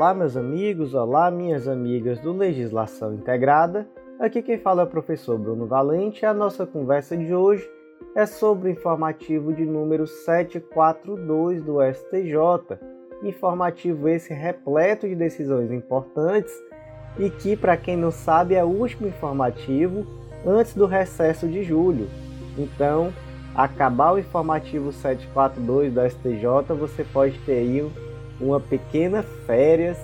Olá, meus amigos, olá, minhas amigas do Legislação Integrada. Aqui quem fala é o professor Bruno Valente e a nossa conversa de hoje é sobre o informativo de número 742 do STJ. Informativo esse repleto de decisões importantes e que, para quem não sabe, é o último informativo antes do recesso de julho. Então, acabar o informativo 742 do STJ, você pode ter aí uma pequena férias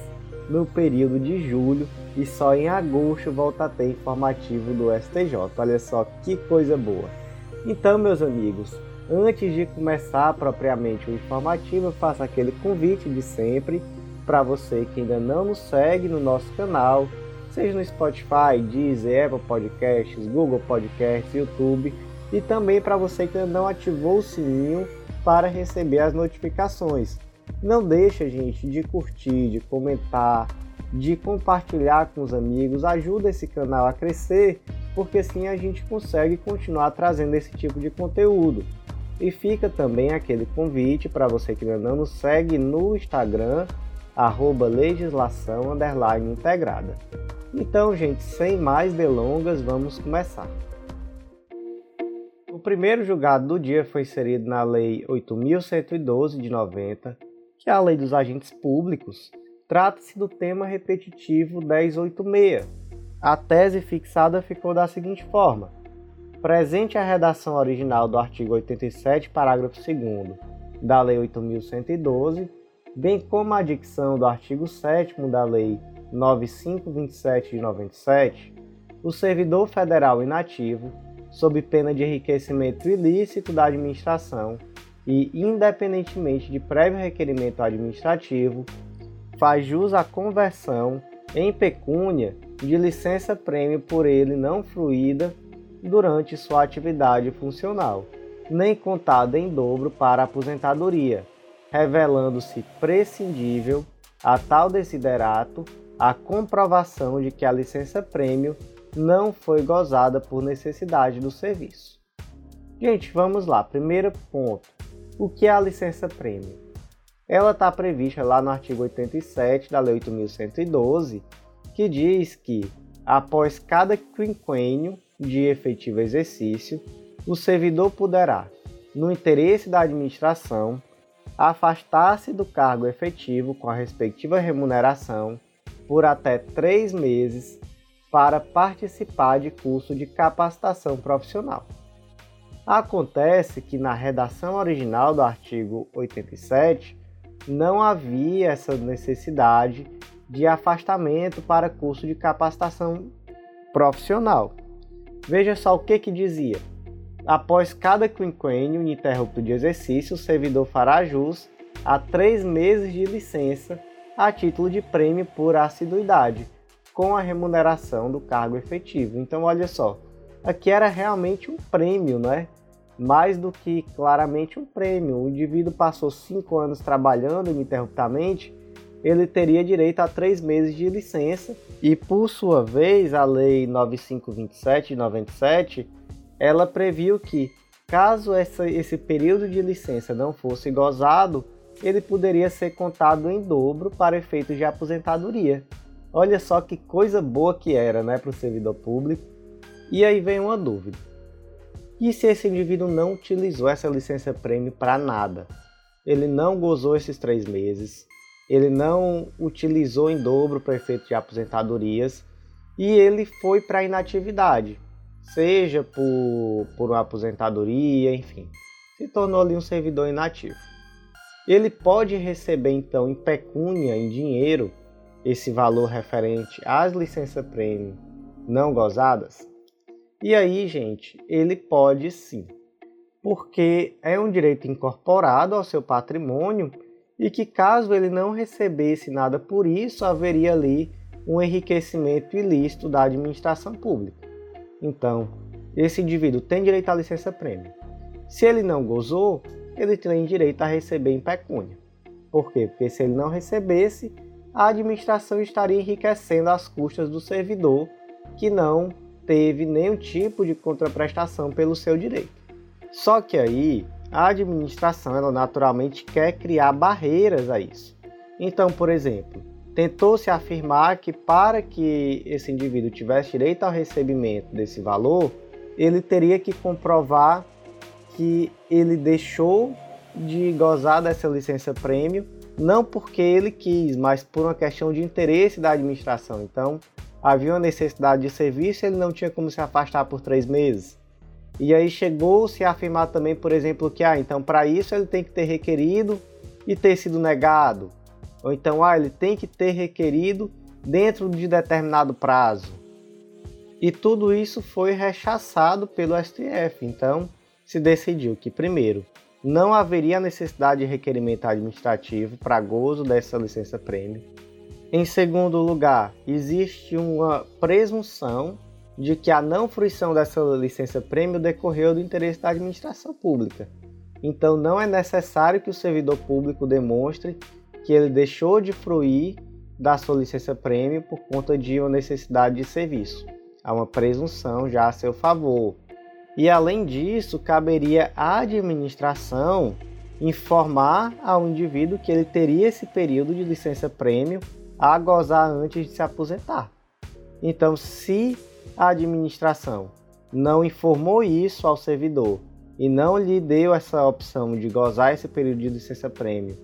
no período de julho e só em agosto volta a ter informativo do STJ. Olha só que coisa boa. Então, meus amigos, antes de começar propriamente o informativo, eu faço aquele convite de sempre para você que ainda não nos segue no nosso canal, seja no Spotify, Deezer, Apple Podcasts, Google Podcasts, YouTube, e também para você que ainda não ativou o sininho para receber as notificações. Não deixa, gente, de curtir, de comentar, de compartilhar com os amigos, ajuda esse canal a crescer, porque assim a gente consegue continuar trazendo esse tipo de conteúdo. E fica também aquele convite para você que ainda não nos segue no Instagram, arroba legislação integrada. Então, gente, sem mais delongas, vamos começar. O primeiro julgado do dia foi inserido na Lei 8.112 de 90, que é a Lei dos Agentes Públicos, trata-se do tema repetitivo 1086. A tese fixada ficou da seguinte forma: presente a redação original do artigo 87, parágrafo 2 da Lei 8112, bem como a dicção do artigo 7 da Lei 9527 de 97, o servidor federal inativo, sob pena de enriquecimento ilícito da administração, e, independentemente de prévio requerimento administrativo, faz jus à conversão em pecúnia de licença-prêmio por ele não fruída durante sua atividade funcional, nem contada em dobro para aposentadoria, revelando-se prescindível a tal desiderato a comprovação de que a licença-prêmio não foi gozada por necessidade do serviço. Gente, vamos lá. Primeiro ponto. O que é a licença prêmio? Ela está prevista lá no artigo 87 da Lei 8.112, que diz que, após cada quinquênio de efetivo exercício, o servidor poderá, no interesse da administração, afastar-se do cargo efetivo com a respectiva remuneração por até três meses para participar de curso de capacitação profissional. Acontece que na redação original do artigo 87 não havia essa necessidade de afastamento para curso de capacitação profissional. Veja só o que, que dizia. Após cada quinquênio ininterrupto de exercício, o servidor fará jus a três meses de licença a título de prêmio por assiduidade, com a remuneração do cargo efetivo. Então, olha só, aqui era realmente um prêmio, né? mais do que claramente um prêmio. O indivíduo passou cinco anos trabalhando ininterruptamente, ele teria direito a três meses de licença e, por sua vez, a Lei 9527 de 97 ela previu que, caso essa, esse período de licença não fosse gozado, ele poderia ser contado em dobro para efeitos de aposentadoria. Olha só que coisa boa que era né, para o servidor público. E aí vem uma dúvida e se esse indivíduo não utilizou essa licença prêmio para nada? Ele não gozou esses três meses, ele não utilizou em dobro para efeito de aposentadorias e ele foi para inatividade, seja por, por uma aposentadoria, enfim, se tornou ali um servidor inativo. Ele pode receber então em pecúnia, em dinheiro, esse valor referente às licenças prêmio não gozadas? E aí, gente, ele pode sim, porque é um direito incorporado ao seu patrimônio e que, caso ele não recebesse nada por isso, haveria ali um enriquecimento ilícito da administração pública. Então, esse indivíduo tem direito à licença prêmio. Se ele não gozou, ele tem direito a receber em pecúnia. Por quê? Porque se ele não recebesse, a administração estaria enriquecendo as custas do servidor que não teve nenhum tipo de contraprestação pelo seu direito. Só que aí a administração ela naturalmente quer criar barreiras a isso. Então, por exemplo, tentou-se afirmar que para que esse indivíduo tivesse direito ao recebimento desse valor, ele teria que comprovar que ele deixou de gozar dessa licença prêmio, não porque ele quis, mas por uma questão de interesse da administração. Então, havia uma necessidade de serviço, ele não tinha como se afastar por três meses. E aí chegou-se a afirmar também, por exemplo, que ah, então para isso ele tem que ter requerido e ter sido negado. Ou então, ah, ele tem que ter requerido dentro de determinado prazo. E tudo isso foi rechaçado pelo STF. Então, se decidiu que, primeiro, não haveria necessidade de requerimento administrativo para gozo dessa licença prêmio. Em segundo lugar, existe uma presunção de que a não fruição dessa licença prêmio decorreu do interesse da administração pública. Então, não é necessário que o servidor público demonstre que ele deixou de fruir da sua licença prêmio por conta de uma necessidade de serviço. Há uma presunção já a seu favor. E além disso, caberia à administração informar ao indivíduo que ele teria esse período de licença prêmio a gozar antes de se aposentar. Então, se a administração não informou isso ao servidor e não lhe deu essa opção de gozar esse período de licença prêmio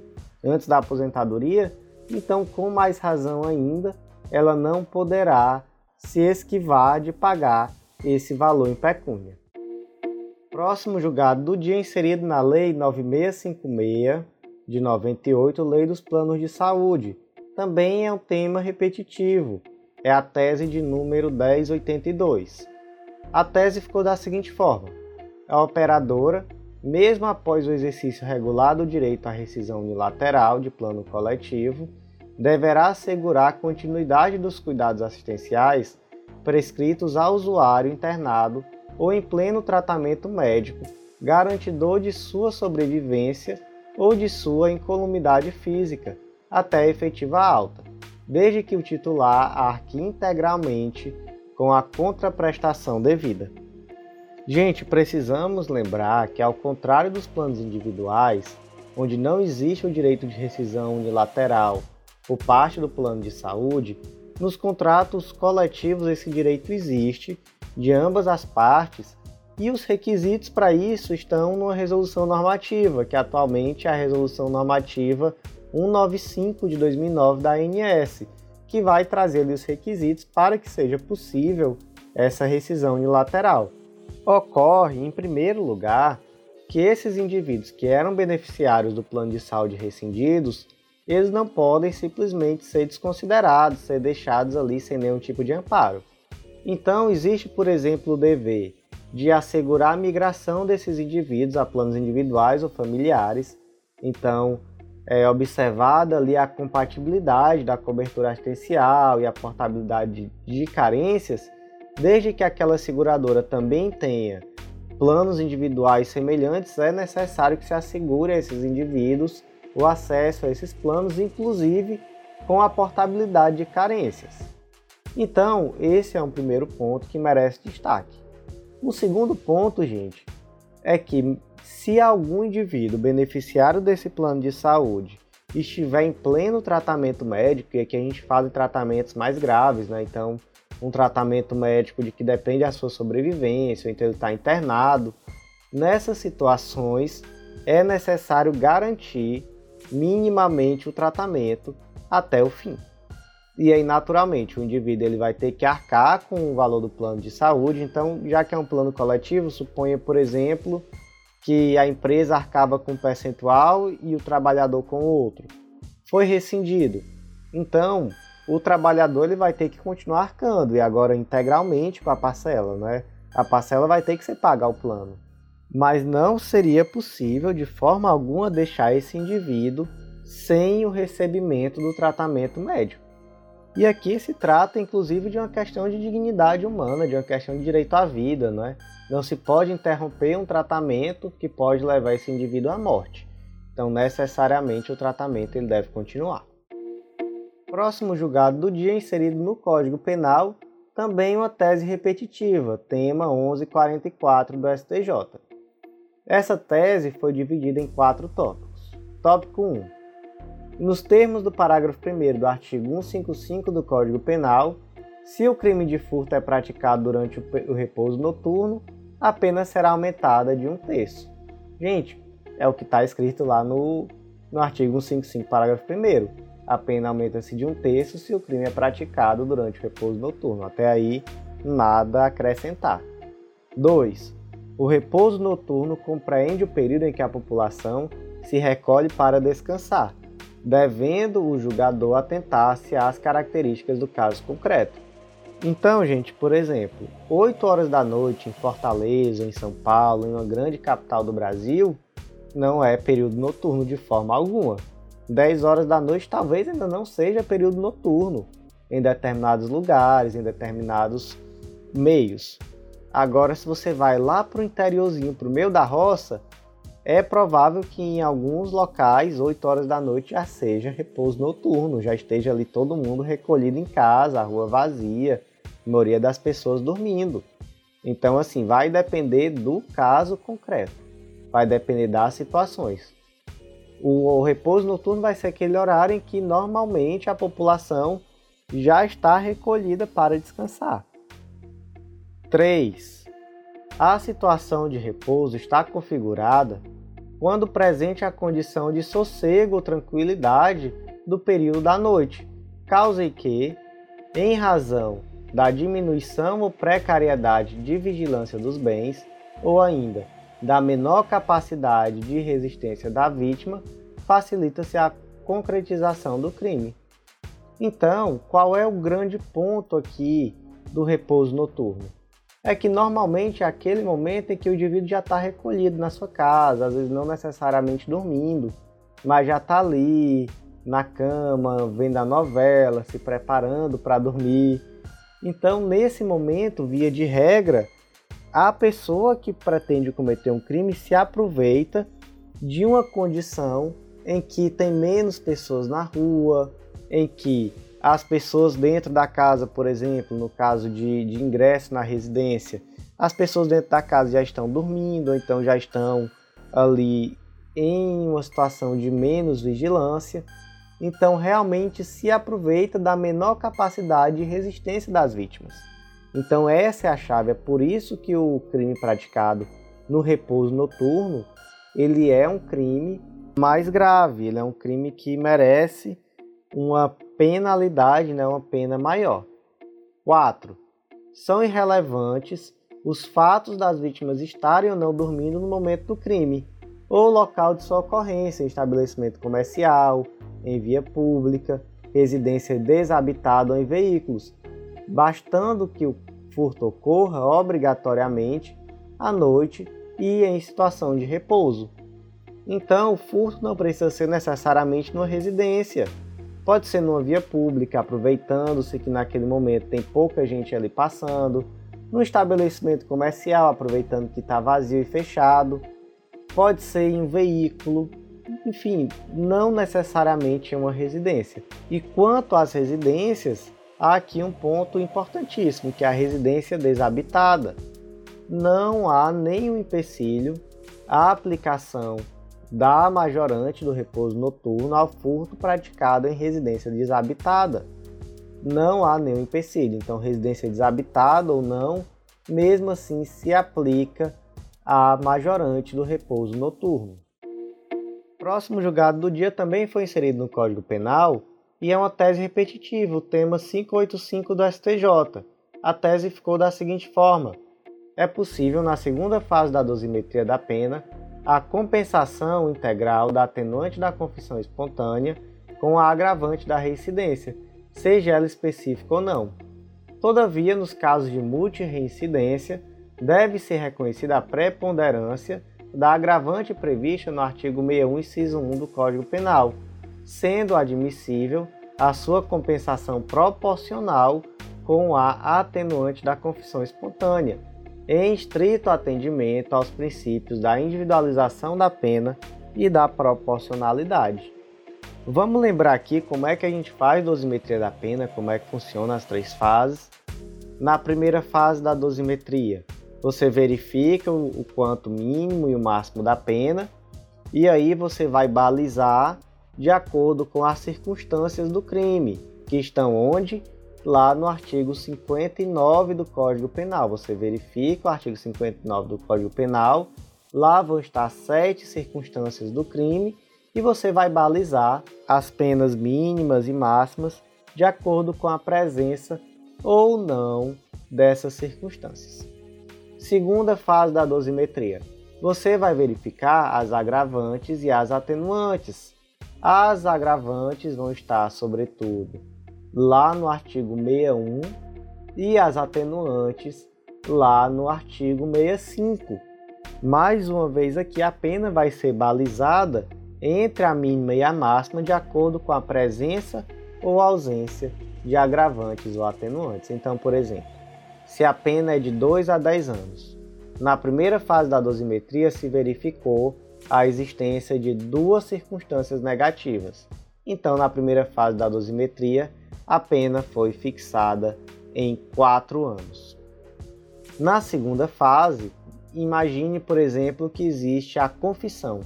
antes da aposentadoria, então com mais razão ainda, ela não poderá se esquivar de pagar esse valor em pecúnia. Próximo julgado do dia inserido na Lei 9656 de 98, Lei dos Planos de Saúde. Também é um tema repetitivo, é a tese de número 1082. A tese ficou da seguinte forma: a operadora, mesmo após o exercício regular do direito à rescisão unilateral de plano coletivo, deverá assegurar a continuidade dos cuidados assistenciais prescritos ao usuário internado ou em pleno tratamento médico, garantidor de sua sobrevivência ou de sua incolumidade física, até a efetiva alta desde que o titular arque integralmente com a contraprestação devida. Gente, precisamos lembrar que, ao contrário dos planos individuais, onde não existe o direito de rescisão unilateral por parte do plano de saúde, nos contratos coletivos esse direito existe de ambas as partes e os requisitos para isso estão numa resolução normativa, que atualmente é a resolução normativa 195 de 2009 da ANS, que vai trazer os requisitos para que seja possível essa rescisão unilateral. Ocorre, em primeiro lugar, que esses indivíduos que eram beneficiários do plano de saúde rescindidos, eles não podem simplesmente ser desconsiderados, ser deixados ali sem nenhum tipo de amparo. Então, existe, por exemplo, o dever de assegurar a migração desses indivíduos a planos individuais ou familiares. Então, é, observada ali a compatibilidade da cobertura assistencial e a portabilidade de, carências, desde que aquela seguradora também tenha planos individuais semelhantes, é necessário que se assegure a esses indivíduos o acesso a esses planos, inclusive com a portabilidade de carências. Então, esse é um primeiro ponto que merece destaque. O segundo ponto, gente, é que se algum indivíduo beneficiário desse plano de saúde estiver em pleno tratamento médico, e aqui a gente fala em tratamentos mais graves, né? Então, um tratamento médico de que depende da sua sobrevivência, então ele está internado. Nessas situações, é necessário garantir minimamente o tratamento até o fim. E aí, naturalmente, o indivíduo ele vai ter que arcar com o valor do plano de saúde. Então, já que é um plano coletivo, suponha, por exemplo, que a empresa arcava com um percentual e o trabalhador com outro. Foi rescindido. Então, o trabalhador ele vai ter que continuar arcando e agora integralmente com a parcela, né? A parcela vai ter que ser paga ao plano. Mas não seria possível de forma alguma deixar esse indivíduo sem o recebimento do tratamento médico. E aqui se trata inclusive de uma questão de dignidade humana, de uma questão de direito à vida, não é? Não se pode interromper um tratamento que pode levar esse indivíduo à morte. Então, necessariamente o tratamento ele deve continuar. Próximo julgado do dia inserido no Código Penal, também uma tese repetitiva, tema 1144 do STJ. Essa tese foi dividida em quatro tópicos. Tópico 1 Nos termos do parágrafo 1 do artigo 155 do Código Penal, se o crime de furto é praticado durante o repouso noturno, a pena será aumentada de um terço. Gente, é o que está escrito lá no, no artigo 155, parágrafo 1. A pena aumenta-se de um terço se o crime é praticado durante o repouso noturno. Até aí, nada a acrescentar. 2. O repouso noturno compreende o período em que a população se recolhe para descansar, devendo o julgador atentar-se às características do caso concreto. Então, gente, por exemplo, 8 horas da noite em Fortaleza, em São Paulo, em uma grande capital do Brasil, não é período noturno de forma alguma. 10 horas da noite talvez ainda não seja período noturno em determinados lugares, em determinados meios. Agora, se você vai lá para o interiorzinho, para o meio da roça, é provável que em alguns locais, 8 horas da noite, já seja repouso noturno, já esteja ali todo mundo recolhido em casa, a rua vazia, a maioria das pessoas dormindo. Então, assim, vai depender do caso concreto, vai depender das situações. O, o repouso noturno vai ser aquele horário em que normalmente a população já está recolhida para descansar. 3. A situação de repouso está configurada quando presente a condição de sossego ou tranquilidade do período da noite, causa que, em razão da diminuição ou precariedade de vigilância dos bens, ou ainda da menor capacidade de resistência da vítima, facilita-se a concretização do crime. Então, qual é o grande ponto aqui do repouso noturno? É que normalmente é aquele momento em que o indivíduo já está recolhido na sua casa, às vezes não necessariamente dormindo, mas já está ali na cama, vendo a novela, se preparando para dormir. Então, nesse momento, via de regra, a pessoa que pretende cometer um crime se aproveita de uma condição em que tem menos pessoas na rua, em que as pessoas dentro da casa, por exemplo, no caso de, de ingresso na residência, as pessoas dentro da casa já estão dormindo, ou então já estão ali em uma situação de menos vigilância. Então, realmente se aproveita da menor capacidade de resistência das vítimas. Então, essa é a chave. É por isso que o crime praticado no repouso noturno ele é um crime mais grave. Ele é um crime que merece uma penalidade, né, uma pena maior. 4. São irrelevantes os fatos das vítimas estarem ou não dormindo no momento do crime, ou local de sua ocorrência, em estabelecimento comercial, em via pública, residência desabitada ou em veículos, bastando que o furto ocorra obrigatoriamente à noite e em situação de repouso. Então, o furto não precisa ser necessariamente numa residência, Pode ser numa via pública, aproveitando-se que naquele momento tem pouca gente ali passando, no estabelecimento comercial, aproveitando que está vazio e fechado. Pode ser em um veículo, enfim, não necessariamente em uma residência. E quanto às residências, há aqui um ponto importantíssimo, que é a residência desabitada. Não há nenhum empecilho à aplicação da majorante do repouso noturno ao furto praticado em residência desabitada. Não há nenhum empecilho, então residência desabitada ou não, mesmo assim se aplica a majorante do repouso noturno. Próximo julgado do dia também foi inserido no Código Penal e é uma tese repetitiva, o tema 585 do STJ. A tese ficou da seguinte forma: é possível, na segunda fase da dosimetria da pena, a compensação integral da atenuante da confissão espontânea com a agravante da reincidência, seja ela específica ou não. Todavia, nos casos de multireincidência, deve ser reconhecida a preponderância da agravante prevista no artigo 61, inciso 1 do Código Penal, sendo admissível a sua compensação proporcional com a atenuante da confissão espontânea, em estrito atendimento aos princípios da individualização da pena e da proporcionalidade. Vamos lembrar aqui como é que a gente faz dosimetria da pena, como é que funciona as três fases. Na primeira fase da dosimetria, você verifica o quanto mínimo e o máximo da pena, e aí você vai balizar de acordo com as circunstâncias do crime, que estão onde? Lá no artigo 59 do Código Penal. Você verifica o artigo 59 do Código Penal, lá vão estar sete circunstâncias do crime e você vai balizar as penas mínimas e máximas de acordo com a presença ou não dessas circunstâncias. Segunda fase da dosimetria. Você vai verificar as agravantes e as atenuantes. As agravantes vão estar, sobretudo, lá no artigo 61 e as atenuantes lá no artigo 65. Mais uma vez aqui a pena vai ser balizada entre a mínima e a máxima de acordo com a presença ou ausência de agravantes ou atenuantes. Então, por exemplo, se a pena é de 2 a 10 anos, na primeira fase da dosimetria se verificou a existência de duas circunstâncias negativas. Então, na primeira fase da dosimetria, a pena foi fixada em 4 anos. Na segunda fase, imagine, por exemplo, que existe a confissão.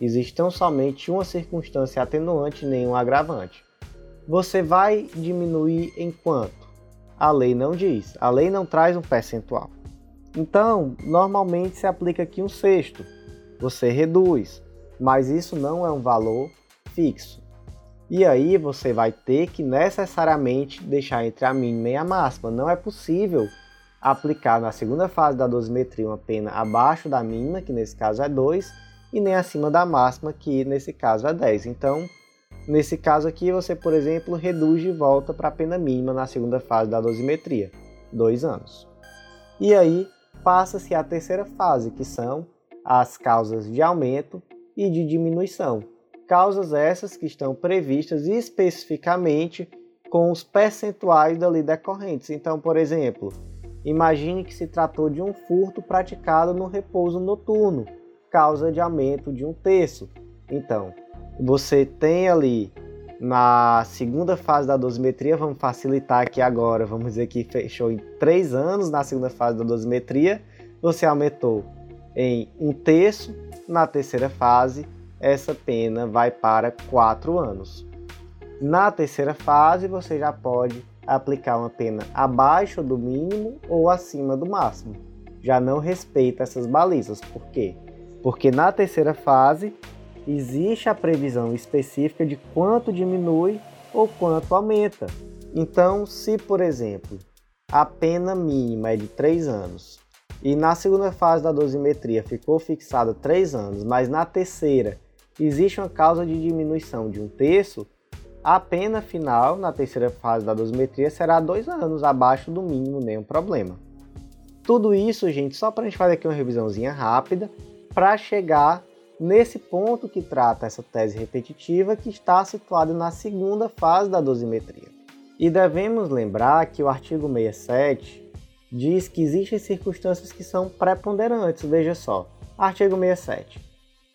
Existe tão somente uma circunstância atenuante nenhum agravante. Você vai diminuir em quanto? A lei não diz. A lei não traz um percentual. Então, normalmente se aplica aqui um sexto. Você reduz, mas isso não é um valor fixo. E aí você vai ter que necessariamente deixar entre a mínima e a máxima. Não é possível aplicar na segunda fase da dosimetria uma pena abaixo da mínima, que nesse caso é 2, e nem acima da máxima, que nesse caso é 10. Então, nesse caso aqui, você, por exemplo, reduz de volta para a pena mínima na segunda fase da dosimetria, 2 anos. E aí, passa-se à terceira fase, que são as causas de aumento e de diminuição. Causas essas que estão previstas especificamente com os percentuais dali decorrentes. Então, por exemplo, imagine que se tratou de um furto praticado no repouso noturno, causa de aumento de um terço. Então, você tem ali na segunda fase da dosimetria, vamos facilitar aqui agora, vamos dizer que fechou em três anos na segunda fase da dosimetria, você aumentou em um terço, na terceira fase, essa pena vai para quatro anos. Na terceira fase, você já pode aplicar uma pena abaixo do mínimo ou acima do máximo. Já não respeita essas balizas. Por quê? Porque na terceira fase existe a previsão específica de quanto diminui ou quanto aumenta. Então, se por exemplo a pena mínima é de 3 anos e na segunda fase da dosimetria ficou fixada 3 anos, mas na terceira existe uma causa de diminuição de um terço, a pena final na terceira fase da dosimetria será 2 anos, abaixo do mínimo, nenhum problema. Tudo isso, gente, só para a gente fazer aqui uma revisãozinha rápida, para chegar nesse ponto que trata essa tese repetitiva que está situado na segunda fase da dosimetria. E devemos lembrar que o artigo 67 diz que existem circunstâncias que são preponderantes. Veja só, artigo 67.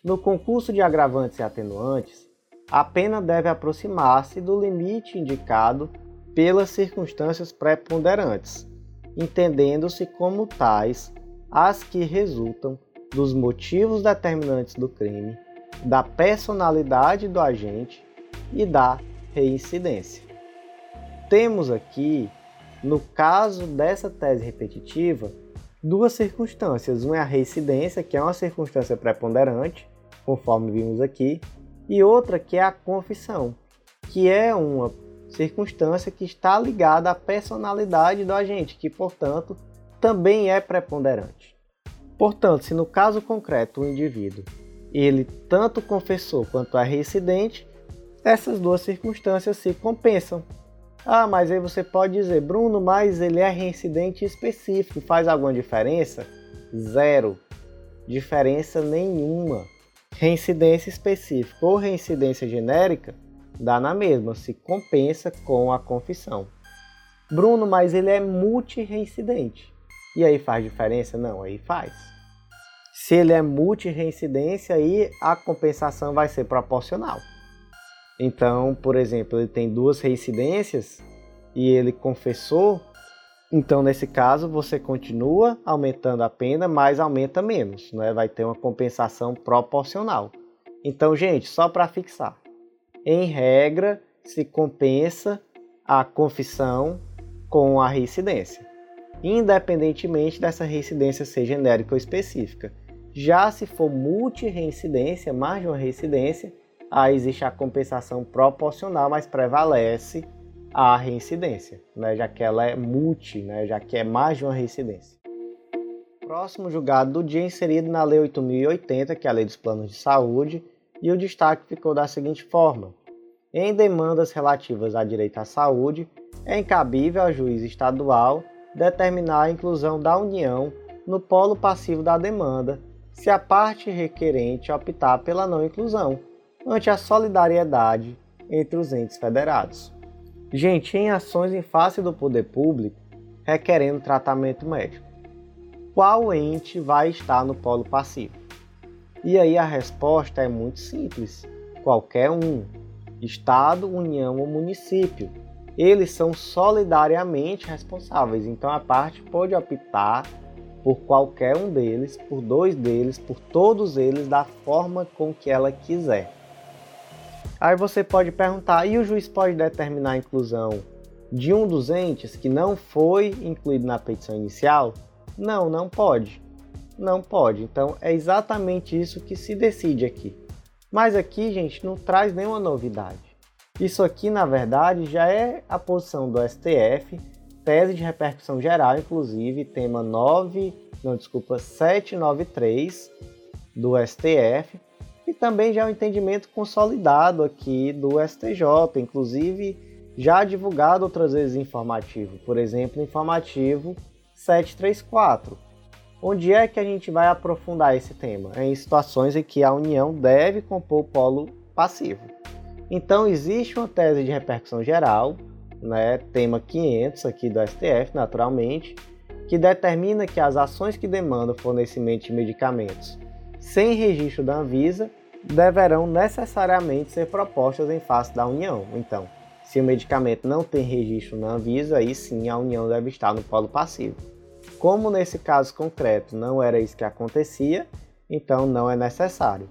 No concurso de agravantes e atenuantes, a pena deve aproximar-se do limite indicado pelas circunstâncias preponderantes, entendendo-se como tais as que resultam dos motivos determinantes do crime, da personalidade do agente e da reincidência. Temos aqui, no caso dessa tese repetitiva, duas circunstâncias. Uma é a reincidência, que é uma circunstância preponderante, conforme vimos aqui, e outra que é a confissão, que é uma circunstância que está ligada à personalidade do agente, que, portanto, também é preponderante. Portanto, se no caso concreto o indivíduo ele tanto confessou quanto é reincidente, essas duas circunstâncias se compensam. Ah, mas aí você pode dizer, Bruno, mas ele é reincidente específico, faz alguma diferença? Zero. Diferença nenhuma. Reincidência específica ou reincidência genérica dá na mesma, se compensa com a confissão. Bruno, mas ele é multireincidente. E aí faz diferença? Não, aí faz. Se ele é multi-reincidência, aí a compensação vai ser proporcional. Então, por exemplo, ele tem duas reincidências e ele confessou, então nesse caso você continua aumentando a pena, mas aumenta menos, né? vai ter uma compensação proporcional. Então, gente, só para fixar, Em regra, se compensa a confissão com a reincidência, independentemente dessa reincidência ser genérica ou específica. Já se for multi-reincidência, mais de uma reincidência, aí existe a compensação proporcional, mas prevalece a reincidência, né, já que ela é multi, né, já que é mais de uma reincidência. Próximo julgado do dia inserido na Lei 8080, que é a Lei dos Planos de Saúde, e o destaque ficou da seguinte forma: em demandas relativas a direito à saúde, é incabível ao juiz estadual determinar a inclusão da União no polo passivo da demanda, se a parte requerente optar pela não inclusão, ante a solidariedade entre os entes federados. Gente, em ações em face do poder público requerendo tratamento médico, qual ente vai estar no polo passivo? E aí a resposta é muito simples: qualquer um, Estado, União ou município. Eles são solidariamente responsáveis, então a parte pode optar por qualquer um deles, por dois deles, por todos eles da forma com que ela quiser. Aí você pode perguntar: e o juiz pode determinar a inclusão de um dos entes que não foi incluído na petição inicial? Não, não pode. Não pode. Então é exatamente isso que se decide aqui. Mas aqui, gente, não traz nenhuma novidade. Isso aqui, na verdade, já é a posição do STF, tese de repercussão geral, inclusive, tema 9, não, desculpa, 793 do STF, e também já é um entendimento consolidado aqui do STJ, inclusive já divulgado outras vezes informativo, por exemplo, informativo 734. Onde é que a gente vai aprofundar esse tema? É em situações em que a União deve compor o polo passivo. Então, existe uma tese de repercussão geral, né, tema 500 aqui do STF, naturalmente, que determina que as ações que demandam fornecimento de medicamentos sem registro da Anvisa deverão necessariamente ser propostas em face da União. Então, se o medicamento não tem registro na Anvisa, aí sim a União deve estar no polo passivo. Como nesse caso concreto não era isso que acontecia, então não é necessário.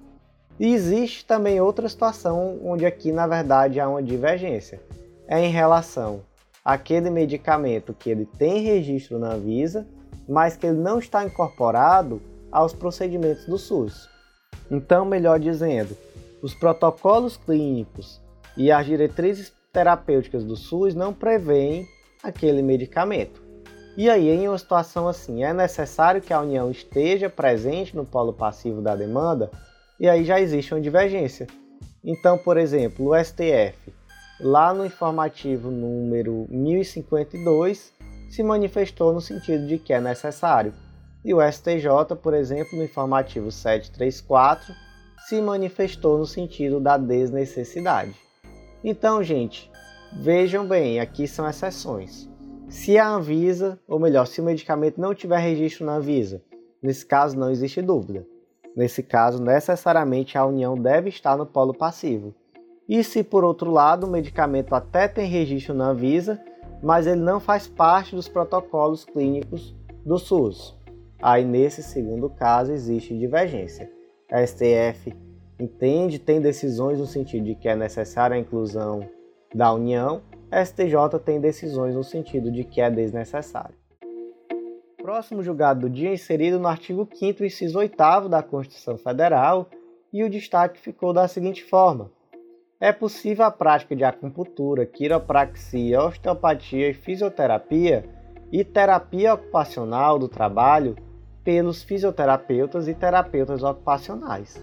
E existe também outra situação onde aqui na verdade há uma divergência. É em relação àquele medicamento que ele tem registro na Anvisa, mas que ele não está incorporado aos procedimentos do SUS. Então, melhor dizendo, os protocolos clínicos e as diretrizes terapêuticas do SUS não prevêem aquele medicamento. E aí, em uma situação assim, é necessário que a União esteja presente no polo passivo da demanda, e aí já existe uma divergência. Então, por exemplo, o STF, lá no informativo número 1052, se manifestou no sentido de que é necessário e o STJ, por exemplo, no informativo 734, se manifestou no sentido da desnecessidade. Então, gente, vejam bem, aqui são exceções. Se a Anvisa, ou melhor, se o medicamento não tiver registro na Anvisa, nesse caso não existe dúvida. Nesse caso, necessariamente a União deve estar no polo passivo. E se por outro lado o medicamento até tem registro na Anvisa, mas ele não faz parte dos protocolos clínicos do SUS, Aí, nesse segundo caso, existe divergência. A STF entende, tem decisões no sentido de que é necessária a inclusão da União, a STJ tem decisões no sentido de que é desnecessário. Próximo julgado do dia inserido no artigo 5 inciso 8 da Constituição Federal, e o destaque ficou da seguinte forma: é possível a prática de acupuntura, quiropraxia, osteopatia e fisioterapia e terapia ocupacional do trabalho pelos fisioterapeutas e terapeutas ocupacionais.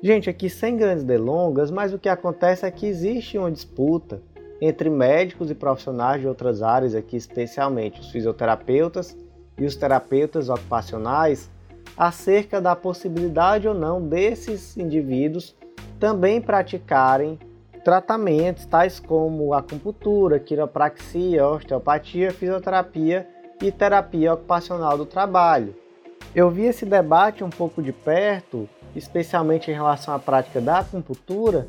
Gente, aqui sem grandes delongas, mas o que acontece é que existe uma disputa entre médicos e profissionais de outras áreas, aqui especialmente os fisioterapeutas e os terapeutas ocupacionais, acerca da possibilidade ou não desses indivíduos também praticarem tratamentos tais como acupuntura, quiropraxia, osteopatia, fisioterapia e terapia ocupacional do trabalho. Eu vi esse debate um pouco de perto, especialmente em relação à prática da acupuntura,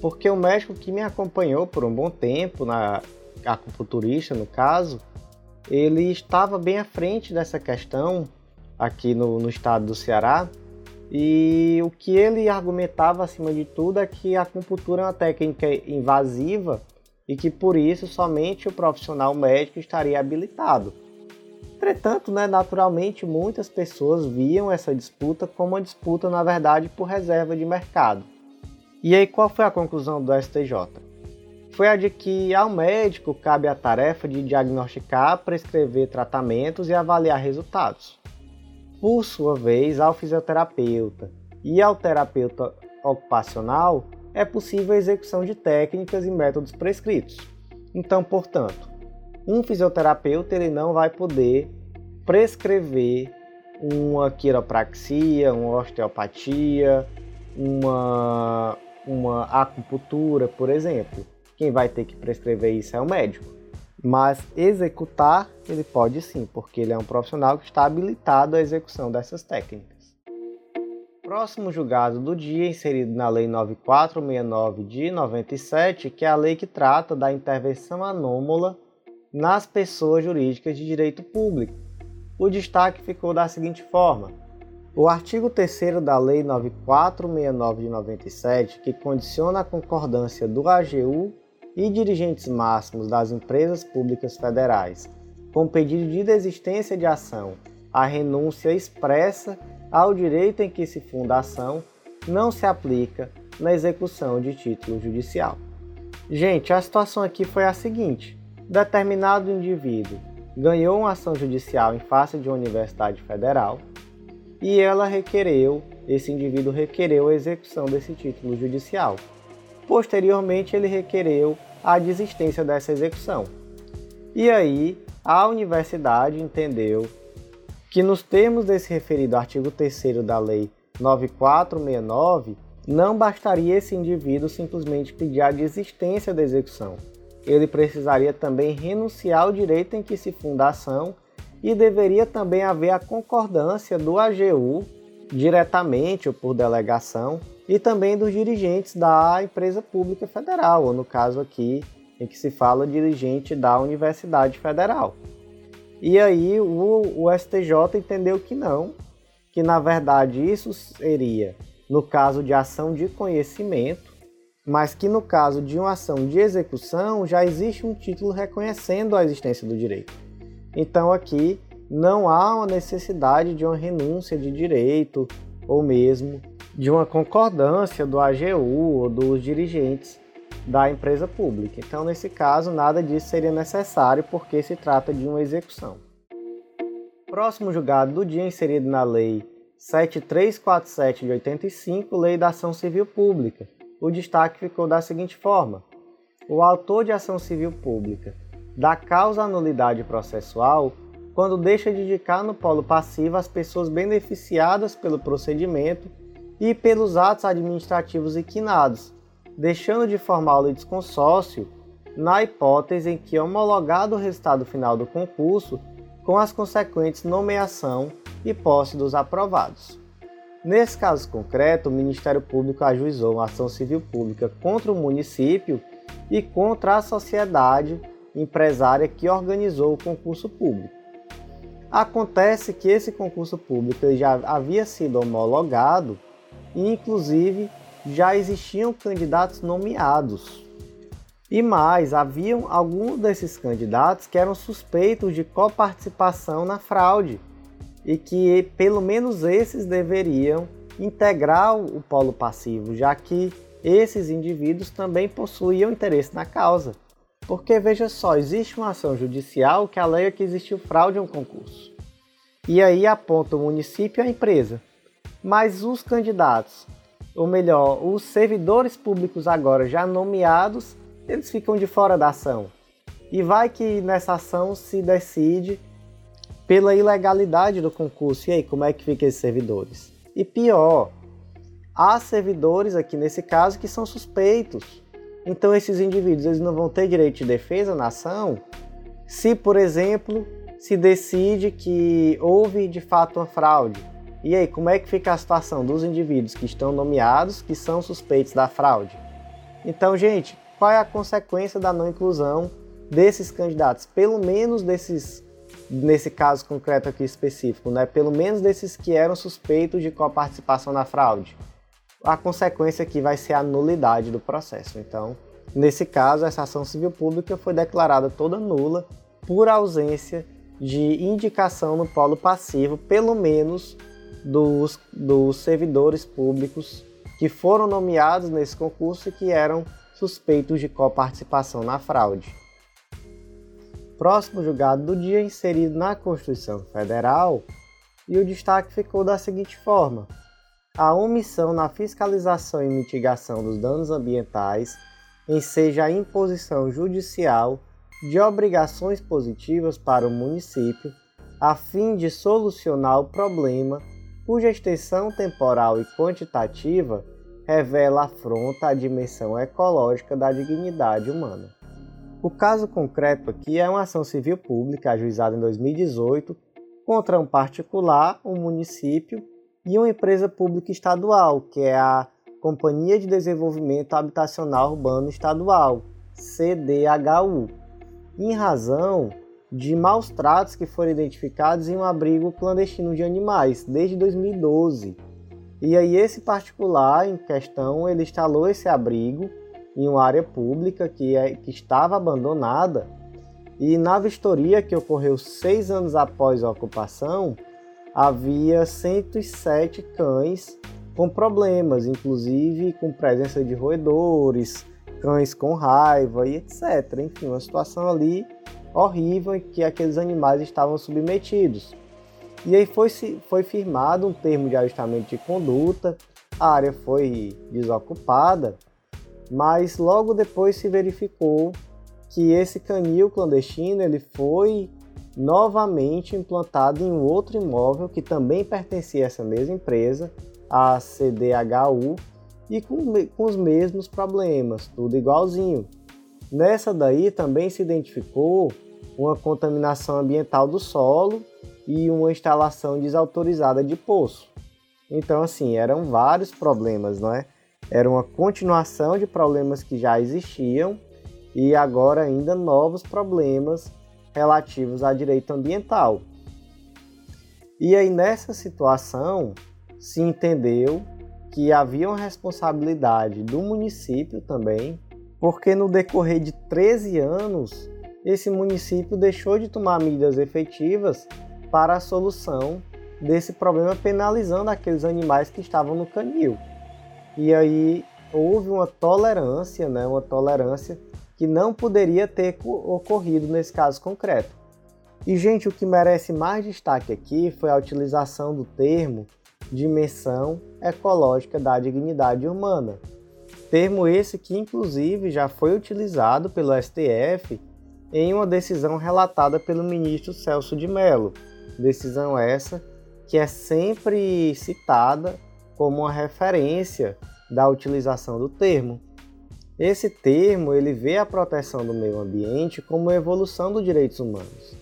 porque o médico que me acompanhou por um bom tempo, na acupunturista no caso, ele estava bem à frente dessa questão aqui no, no estado do Ceará E o que ele argumentava acima de tudo é que a acupuntura é uma técnica invasiva e que por isso somente o profissional médico estaria habilitado. Entretanto, né, naturalmente, muitas pessoas viam essa disputa como uma disputa, na verdade, por reserva de mercado. E aí, qual foi a conclusão do STJ? Foi a de que ao médico cabe a tarefa de diagnosticar, prescrever tratamentos e avaliar resultados. Por sua vez, ao fisioterapeuta e ao terapeuta ocupacional é possível a execução de técnicas e métodos prescritos. Então, portanto, um fisioterapeuta ele não vai poder prescrever uma quiropraxia, uma osteopatia, uma, uma acupuntura, por exemplo. Quem vai ter que prescrever isso é o médico. Mas executar ele pode sim, porque ele é um profissional que está habilitado à execução dessas técnicas. Próximo julgado do dia, inserido na Lei 9469 de 97, que é a lei que trata da intervenção anômala nas pessoas jurídicas de direito público. O destaque ficou da seguinte forma: o artigo 3 da Lei 9469 de 97, que condiciona a concordância do AGU e dirigentes máximos das empresas públicas federais com pedido de desistência de ação, a renúncia expressa ao direito em que se funda a ação, não se aplica na execução de título judicial. Gente, a situação aqui foi a seguinte: determinado indivíduo ganhou uma ação judicial em face de uma universidade federal e ela requereu, esse indivíduo requereu a execução desse título judicial. Posteriormente, ele requereu a desistência dessa execução. E aí, a universidade entendeu que, nos termos desse referido artigo 3 da Lei 9469, não bastaria esse indivíduo simplesmente pedir a desistência da execução ele precisaria também renunciar ao direito em que se funda a ação e deveria também haver a concordância do AGU, diretamente ou por delegação, e também dos dirigentes da empresa pública federal, ou no caso aqui, em que se fala dirigente da Universidade Federal. E aí o, o STJ entendeu que não, que na verdade isso seria no caso de ação de conhecimento, mas que no caso de uma ação de execução já existe um título reconhecendo a existência do direito. Então aqui não há uma necessidade de uma renúncia de direito ou mesmo de uma concordância do AGU ou dos dirigentes da empresa pública. Então, nesse caso, nada disso seria necessário porque se trata de uma execução. Próximo julgado do dia inserido na Lei 7347 de 85, Lei da Ação Civil Pública, o destaque ficou da seguinte forma: o autor de ação civil pública dá causa à nulidade processual quando deixa de indicar no polo passivo as pessoas beneficiadas pelo procedimento e pelos atos administrativos inquinados, deixando de formar o litisconsórcio na hipótese em que é homologado o resultado final do concurso com as consequentes nomeação e posse dos aprovados. Nesse caso concreto, o Ministério Público ajuizou uma ação civil pública contra o município e contra a sociedade empresária que organizou o concurso público. Acontece que esse concurso público já havia sido homologado e, inclusive, já existiam candidatos nomeados. E mais, haviam alguns desses candidatos que eram suspeitos de coparticipação na fraude e que pelo menos esses deveriam integrar o polo passivo, já que esses indivíduos também possuíam interesse na causa. Porque veja só, existe uma ação judicial que alega que existiu fraude em um concurso. E aí aponta o município e a empresa. Mas os candidatos, ou melhor, os servidores públicos agora já nomeados, eles ficam de fora da ação. E vai que nessa ação se decide pela ilegalidade do concurso. E aí, como é que ficam esses servidores? E pior, há servidores aqui nesse caso que são suspeitos. Então esses indivíduos eles não vão ter direito de defesa na ação se, por exemplo, se decide que houve de fato uma fraude. E aí, como é que fica a situação dos indivíduos que estão nomeados que são suspeitos da fraude? Então, gente, qual é a consequência da não inclusão desses candidatos, pelo menos desses nesse caso concreto aqui específico, né? Pelo menos desses que eram suspeitos de coparticipação na fraude. A consequência aqui vai ser a nulidade do processo. Então, nesse caso, essa ação civil pública foi declarada toda nula por ausência de indicação no polo passivo, pelo menos dos, dos servidores públicos que foram nomeados nesse concurso e que eram suspeitos de coparticipação na fraude. Próximo julgado do dia inserido na Constituição Federal, e o destaque ficou da seguinte forma: a omissão na fiscalização e mitigação dos danos ambientais enseja a imposição judicial de obrigações positivas para o município a fim de solucionar o problema cuja extensão temporal e quantitativa revela afronta à dimensão ecológica da dignidade humana. O caso concreto aqui é uma ação civil pública ajuizada em 2018 contra um particular, um município e uma empresa pública estadual, que é a Companhia de Desenvolvimento Habitacional Urbano Estadual, CDHU, em razão de maus tratos que foram identificados em um abrigo clandestino de animais desde 2012. E aí esse particular em questão, ele instalou esse abrigo em uma área pública que, é, que estava abandonada e na vistoria que ocorreu seis anos após a ocupação, havia 107 cães com problemas, inclusive com presença de roedores, cães com raiva e etc. Enfim, uma situação ali horrível em que aqueles animais estavam submetidos. E aí foi, foi firmado um termo de ajustamento de conduta, a área foi desocupada, mas logo depois se verificou que esse canil clandestino ele foi novamente implantado em um outro imóvel que também pertencia a essa mesma empresa, a CDHU, e com, com os mesmos problemas, tudo igualzinho. Nessa daí também se identificou uma contaminação ambiental do solo e uma instalação desautorizada de poço. Então, assim, eram vários problemas, não é? Era uma continuação de problemas que já existiam e agora ainda novos problemas relativos a direito ambiental. E aí, nessa situação, se entendeu que havia uma responsabilidade do município também porque no decorrer de 13 anos, esse município deixou de tomar medidas efetivas para a solução desse problema, penalizando aqueles animais que estavam no canil. E aí houve uma tolerância, né, uma tolerância que não poderia ter ocorrido nesse caso concreto. E, gente, o que merece mais destaque aqui foi a utilização do termo dimensão ecológica da dignidade humana, Termo esse que, inclusive, já foi utilizado pelo STF em uma decisão relatada pelo ministro Celso de Mello. Decisão essa que é sempre citada como uma referência da utilização do termo. Esse termo ele vê a proteção do meio ambiente como evolução dos direitos humanos.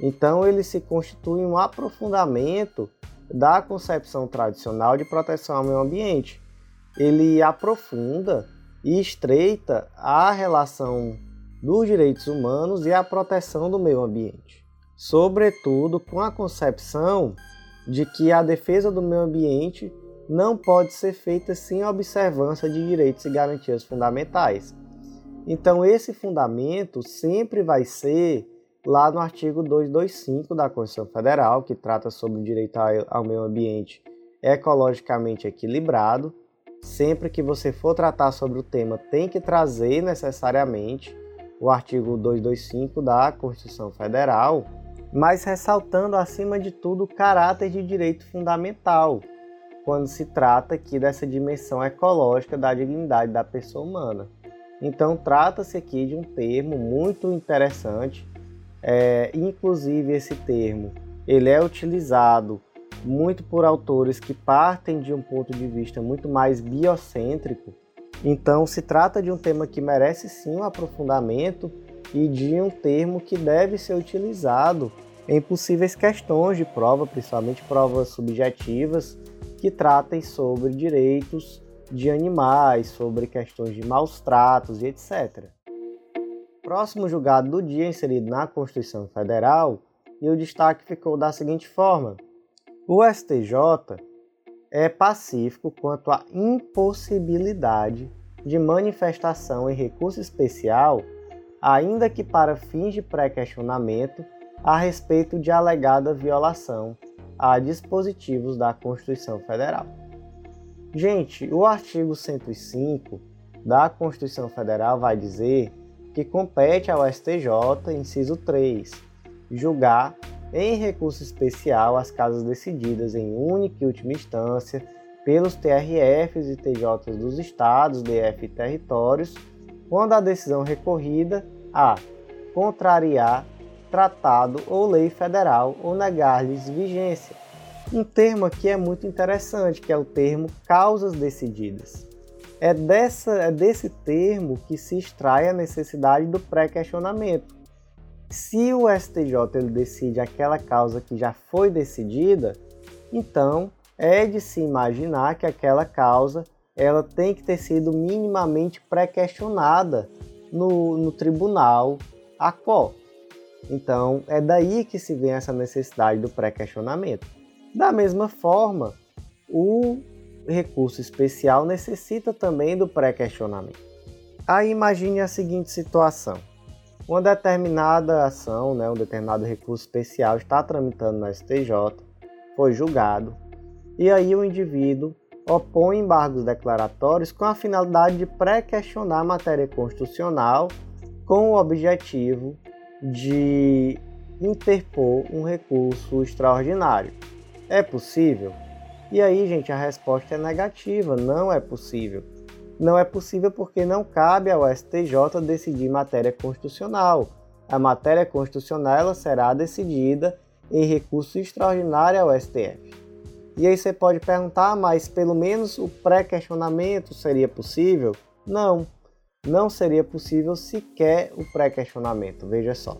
Então ele se constitui um aprofundamento da concepção tradicional de proteção ao meio ambiente, ele aprofunda e estreita a relação dos direitos humanos e a proteção do meio ambiente, sobretudo com a concepção de que a defesa do meio ambiente não pode ser feita sem observância de direitos e garantias fundamentais. Então, esse fundamento sempre vai ser lá no artigo 225 da Constituição Federal, que trata sobre o direito ao meio ambiente ecologicamente equilibrado, sempre que você for tratar sobre o tema, tem que trazer necessariamente o artigo 225 da Constituição Federal, mas ressaltando acima de tudo o caráter de direito fundamental, quando se trata aqui dessa dimensão ecológica da dignidade da pessoa humana. Então, trata-se aqui de um termo muito interessante, é, inclusive esse termo ele é utilizado muito por autores que partem de um ponto de vista muito mais biocêntrico. Então, se trata de um tema que merece sim um aprofundamento e de um termo que deve ser utilizado em possíveis questões de prova, principalmente provas subjetivas, que tratem sobre direitos de animais, sobre questões de maus tratos e etc. Próximo julgado do dia inserido na Constituição Federal e o destaque ficou da seguinte forma: o STJ é pacífico quanto à impossibilidade de manifestação em recurso especial, ainda que para fins de pré-questionamento, a respeito de alegada violação a dispositivos da Constituição Federal. Gente, o artigo 105 da Constituição Federal vai dizer que compete ao STJ, inciso 3, julgar em recurso especial as causas decididas em única e última instância pelos TRFs e TJs dos estados, DF e territórios, quando a decisão recorrida a contrariar tratado ou lei federal ou negar-lhes vigência. Um termo aqui é muito interessante, que é o termo causas decididas. É, dessa, é desse termo que se extrai a necessidade do pré-questionamento. Se o STJ ele decide aquela causa que já foi decidida, então é de se imaginar que aquela causa ela tem que ter sido minimamente pré-questionada no, no tribunal a qual. Então é daí que se vem essa necessidade do pré-questionamento. Da mesma forma, o recurso especial necessita também do pré-questionamento. Aí imagine a seguinte situação. Uma determinada ação, né, um determinado recurso especial está tramitando no STJ, foi julgado, e aí o indivíduo opõe embargos declaratórios com a finalidade de pré-questionar a matéria constitucional com o objetivo de interpor um recurso extraordinário. É possível? E aí, gente, a resposta é negativa, não é possível. Não é possível porque não cabe ao STJ decidir matéria constitucional. A matéria constitucional será decidida em recurso extraordinário ao STF. E aí você pode perguntar, mas pelo menos o pré-questionamento seria possível? Não, não seria possível sequer o pré-questionamento. Veja só,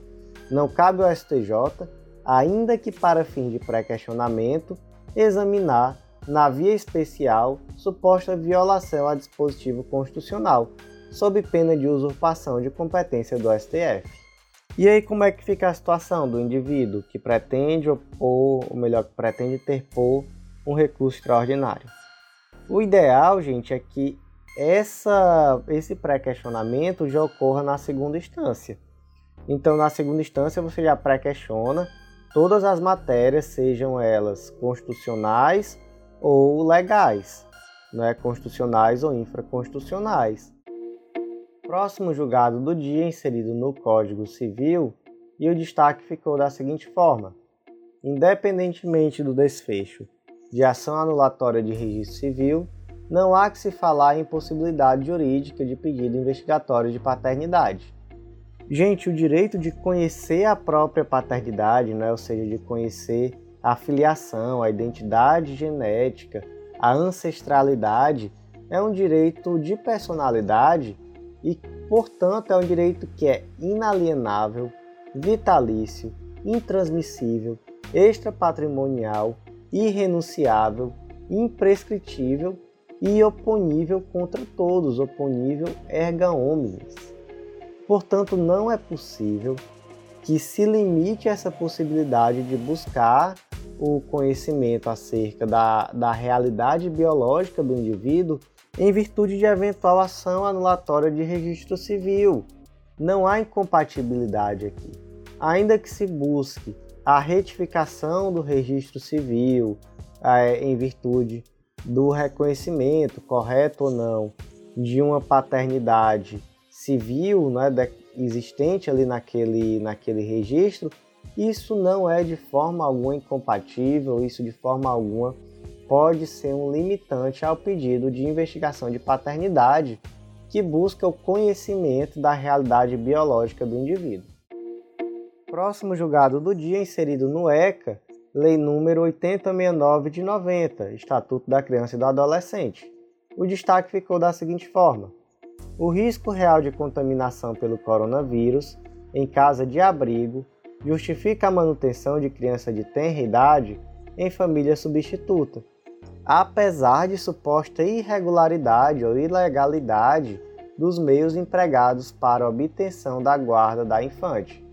não cabe ao STJ, ainda que para fim de pré-questionamento, examinar na via especial suposta violação a dispositivo constitucional, sob pena de usurpação de competência do STF. E aí como é que fica a situação do indivíduo que pretende opor, ou melhor, que pretende interpor um recurso extraordinário? O ideal, gente, é que essa, esse pré-questionamento já ocorra na segunda instância. Então, na segunda instância, você já pré-questiona todas as matérias, sejam elas constitucionais ou legais, né? constitucionais ou infraconstitucionais. Próximo julgado do dia inserido no Código Civil e o destaque ficou da seguinte forma: independentemente do desfecho de ação anulatória de registro civil, não há que se falar em possibilidade jurídica de pedido investigatório de paternidade. Gente, o direito de conhecer a própria paternidade, né, ou seja, de conhecer a filiação, a identidade genética, a ancestralidade é um direito de personalidade e, portanto, é um direito que é inalienável, vitalício, intransmissível, extrapatrimonial, irrenunciável, imprescritível e oponível contra todos, oponível erga omnes. Portanto, não é possível que se limite essa possibilidade de buscar o conhecimento acerca da, da realidade biológica do indivíduo em virtude de eventual ação anulatória de registro civil. Não há incompatibilidade aqui. Ainda que se busque a retificação do registro civil é, em virtude do reconhecimento, correto ou não, de uma paternidade civil né, existente ali naquele, naquele registro, isso não é de forma alguma incompatível, isso de forma alguma pode ser um limitante ao pedido de investigação de paternidade que busca o conhecimento da realidade biológica do indivíduo. Próximo julgado do dia inserido no ECA, Lei número 8069 de 90, Estatuto da Criança e do Adolescente. O destaque ficou da seguinte forma: o risco real de contaminação pelo coronavírus em casa de abrigo justifica a manutenção de criança de tenra idade em família substituta, apesar de suposta irregularidade ou ilegalidade dos meios empregados para obtenção da guarda da infante.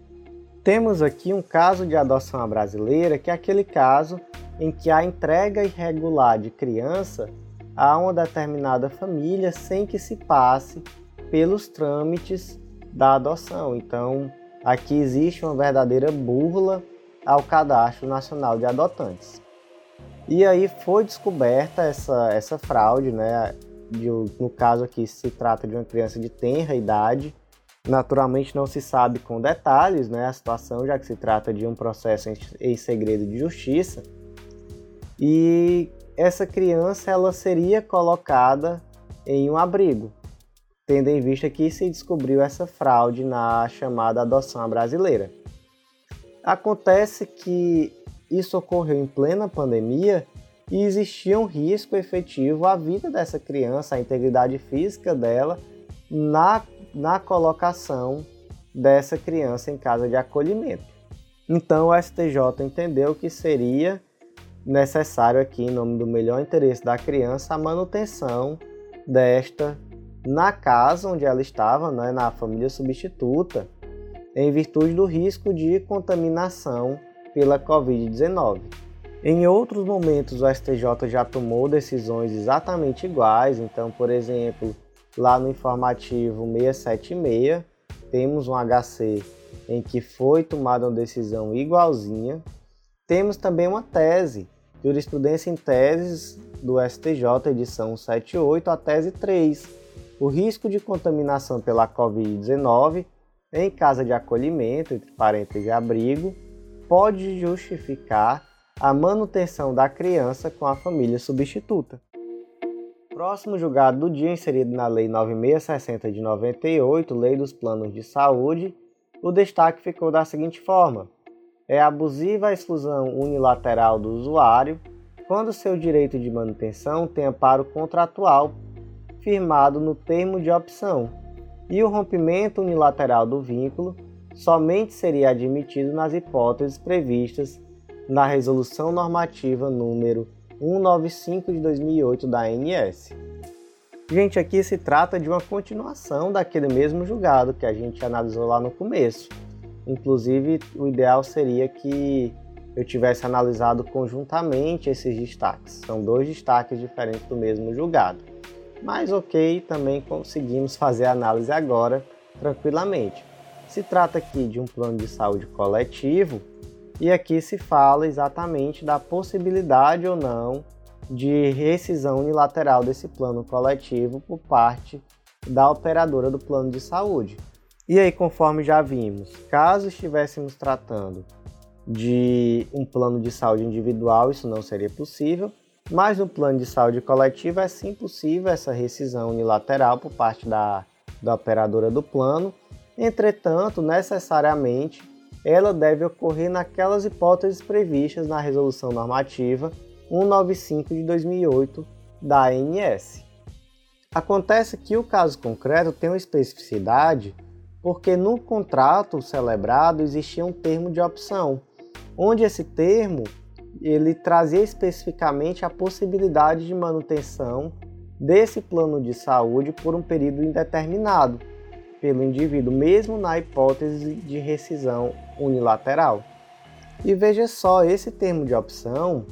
Temos aqui um caso de adoção brasileira, que é aquele caso em que a entrega irregular de criança a uma determinada família sem que se passe pelos trâmites da adoção. Então, aqui existe uma verdadeira burla ao Cadastro Nacional de Adotantes. E aí foi descoberta essa, essa fraude, né? De, no caso aqui se trata de uma criança de tenra idade. Naturalmente não se sabe com detalhes né, a situação, já que se trata de um processo em, segredo de justiça. E essa criança ela seria colocada em um abrigo, tendo em vista que se descobriu essa fraude na chamada adoção brasileira. Acontece que isso ocorreu em plena pandemia e existia um risco efetivo à vida dessa criança, à integridade física dela, na, na colocação dessa criança em casa de acolhimento. Então o STJ entendeu que seria necessário aqui, em nome do melhor interesse da criança, a manutenção desta na casa onde ela estava, né, na família substituta, em virtude do risco de contaminação pela Covid-19. Em outros momentos, o STJ já tomou decisões exatamente iguais, então, por exemplo, lá no informativo 676, temos um HC em que foi tomada uma decisão igualzinha. Temos também uma tese, jurisprudência em teses do STJ, edição 78, a tese 3, o risco de contaminação pela Covid-19 em casa de acolhimento, entre parênteses, abrigo, pode justificar a manutenção da criança com a família substituta. Próximo julgado do dia, inserido na Lei 9660 de 98, Lei dos Planos de Saúde, o destaque ficou da seguinte forma: é abusiva a exclusão unilateral do usuário quando seu direito de manutenção tem amparo contratual firmado no termo de opção e o rompimento unilateral do vínculo somente seria admitido nas hipóteses previstas na Resolução Normativa número 195 de 2008 da ANS. Gente, aqui se trata de uma continuação daquele mesmo julgado que a gente analisou lá no começo. Inclusive, o ideal seria que eu tivesse analisado conjuntamente esses destaques. São dois destaques diferentes do mesmo julgado. Mas ok, também conseguimos fazer a análise agora tranquilamente. Se trata aqui de um plano de saúde coletivo e aqui se fala exatamente da possibilidade ou não de rescisão unilateral desse plano coletivo por parte da operadora do plano de saúde. E aí, conforme já vimos, caso estivéssemos tratando de um plano de saúde individual, isso não seria possível. Mas no plano de saúde coletiva é sim possível essa rescisão unilateral por parte da, da operadora do plano. Entretanto, necessariamente, ela deve ocorrer naquelas hipóteses previstas na Resolução Normativa 195 de 2008 da ANS. Acontece que o caso concreto tem uma especificidade porque no contrato celebrado existia um termo de opção, onde esse termo ele trazia especificamente a possibilidade de manutenção desse plano de saúde por um período indeterminado pelo indivíduo, mesmo na hipótese de rescisão unilateral. E veja só, esse termo de opção,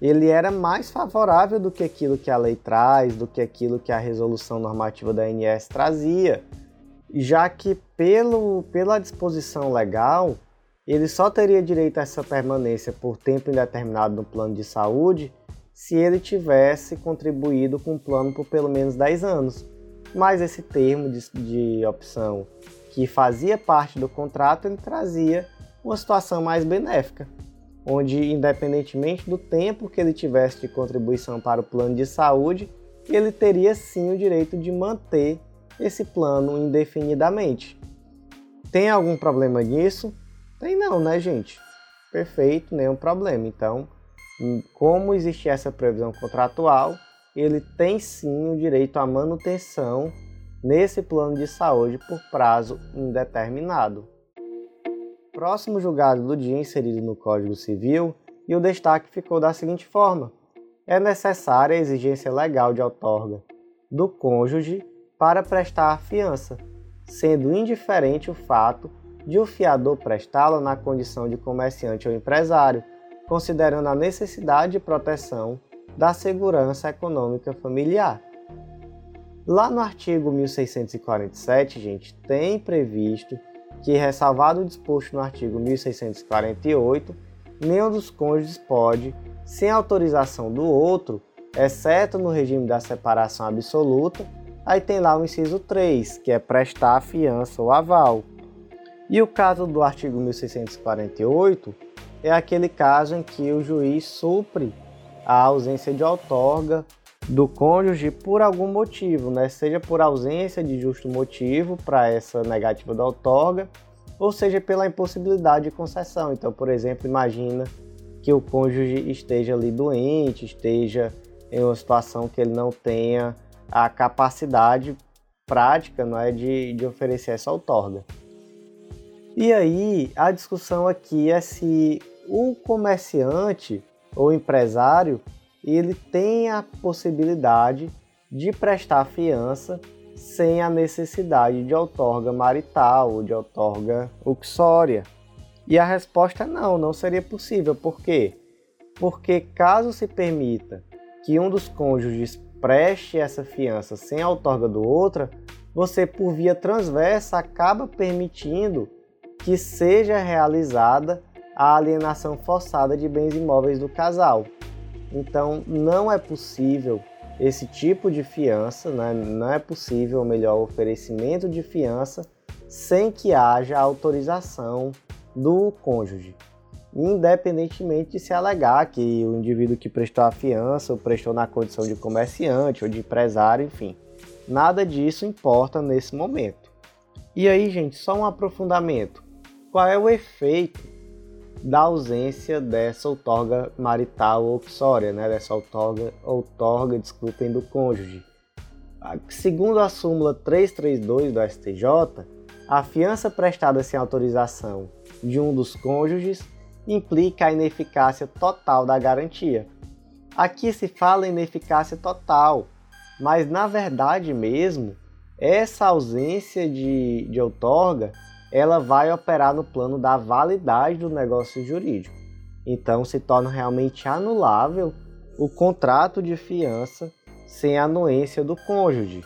ele era mais favorável do que aquilo que a lei traz, do que aquilo que a resolução normativa da ANS trazia, já que pelo, pela disposição legal, ele só teria direito a essa permanência por tempo indeterminado no plano de saúde se ele tivesse contribuído com o plano por pelo menos 10 anos. Mas esse termo de, de opção que fazia parte do contrato, ele trazia uma situação mais benéfica, onde independentemente do tempo que ele tivesse de contribuição para o plano de saúde, ele teria sim o direito de manter esse plano indefinidamente. Tem algum problema nisso? Tem não, né, gente? Perfeito, nenhum problema. Então, como existe essa previsão contratual, ele tem sim o direito à manutenção nesse plano de saúde por prazo indeterminado. Próximo julgado do dia inserido no Código Civil e o destaque ficou da seguinte forma: é necessária a exigência legal de outorga do cônjuge para prestar a fiança, sendo indiferente o fato de o fiador prestá-la na condição de comerciante ou empresário, considerando a necessidade de proteção da segurança econômica familiar. Lá no artigo 1647, gente, tem previsto que, ressalvado o disposto no artigo 1648, nenhum dos cônjuges pode, sem autorização do outro, exceto no regime da separação absoluta, aí tem lá o inciso 3, que é prestar fiança ou aval. E o caso do artigo 1648 é aquele caso em que o juiz supre a ausência de outorga do cônjuge por algum motivo, né? seja por ausência de justo motivo para essa negativa da outorga, ou seja pela impossibilidade de concessão. Então, por exemplo, imagina que o cônjuge esteja ali doente, esteja em uma situação que ele não tenha a capacidade prática não é, de, de oferecer essa outorga. E aí, a discussão aqui é se o comerciante ou empresário ele tem a possibilidade de prestar fiança sem a necessidade de outorga marital ou de outorga uxória. E a resposta é não, não seria possível. Por quê? Porque caso se permita que um dos cônjuges preste essa fiança sem a outorga do outro, você por via transversa acaba permitindo que seja realizada a alienação forçada de bens imóveis do casal. Então, não é possível esse tipo de fiança, né? não é possível, ou melhor, oferecimento de fiança sem que haja autorização do cônjuge, independentemente de se alegar que o indivíduo que prestou a fiança ou prestou na condição de comerciante ou de empresário, enfim. Nada disso importa nesse momento. E aí, gente, só um aprofundamento. Qual é o efeito da ausência dessa outorga marital ou uxória, né, dessa outorga, outorga, desculpem, do cônjuge. Segundo a súmula 332 do STJ, a fiança prestada sem autorização de um dos cônjuges implica a ineficácia total da garantia. Aqui se fala em ineficácia total, mas na verdade mesmo, essa ausência de, de outorga ela vai operar no plano da validade do negócio jurídico. Então se torna realmente anulável o contrato de fiança sem anuência do cônjuge.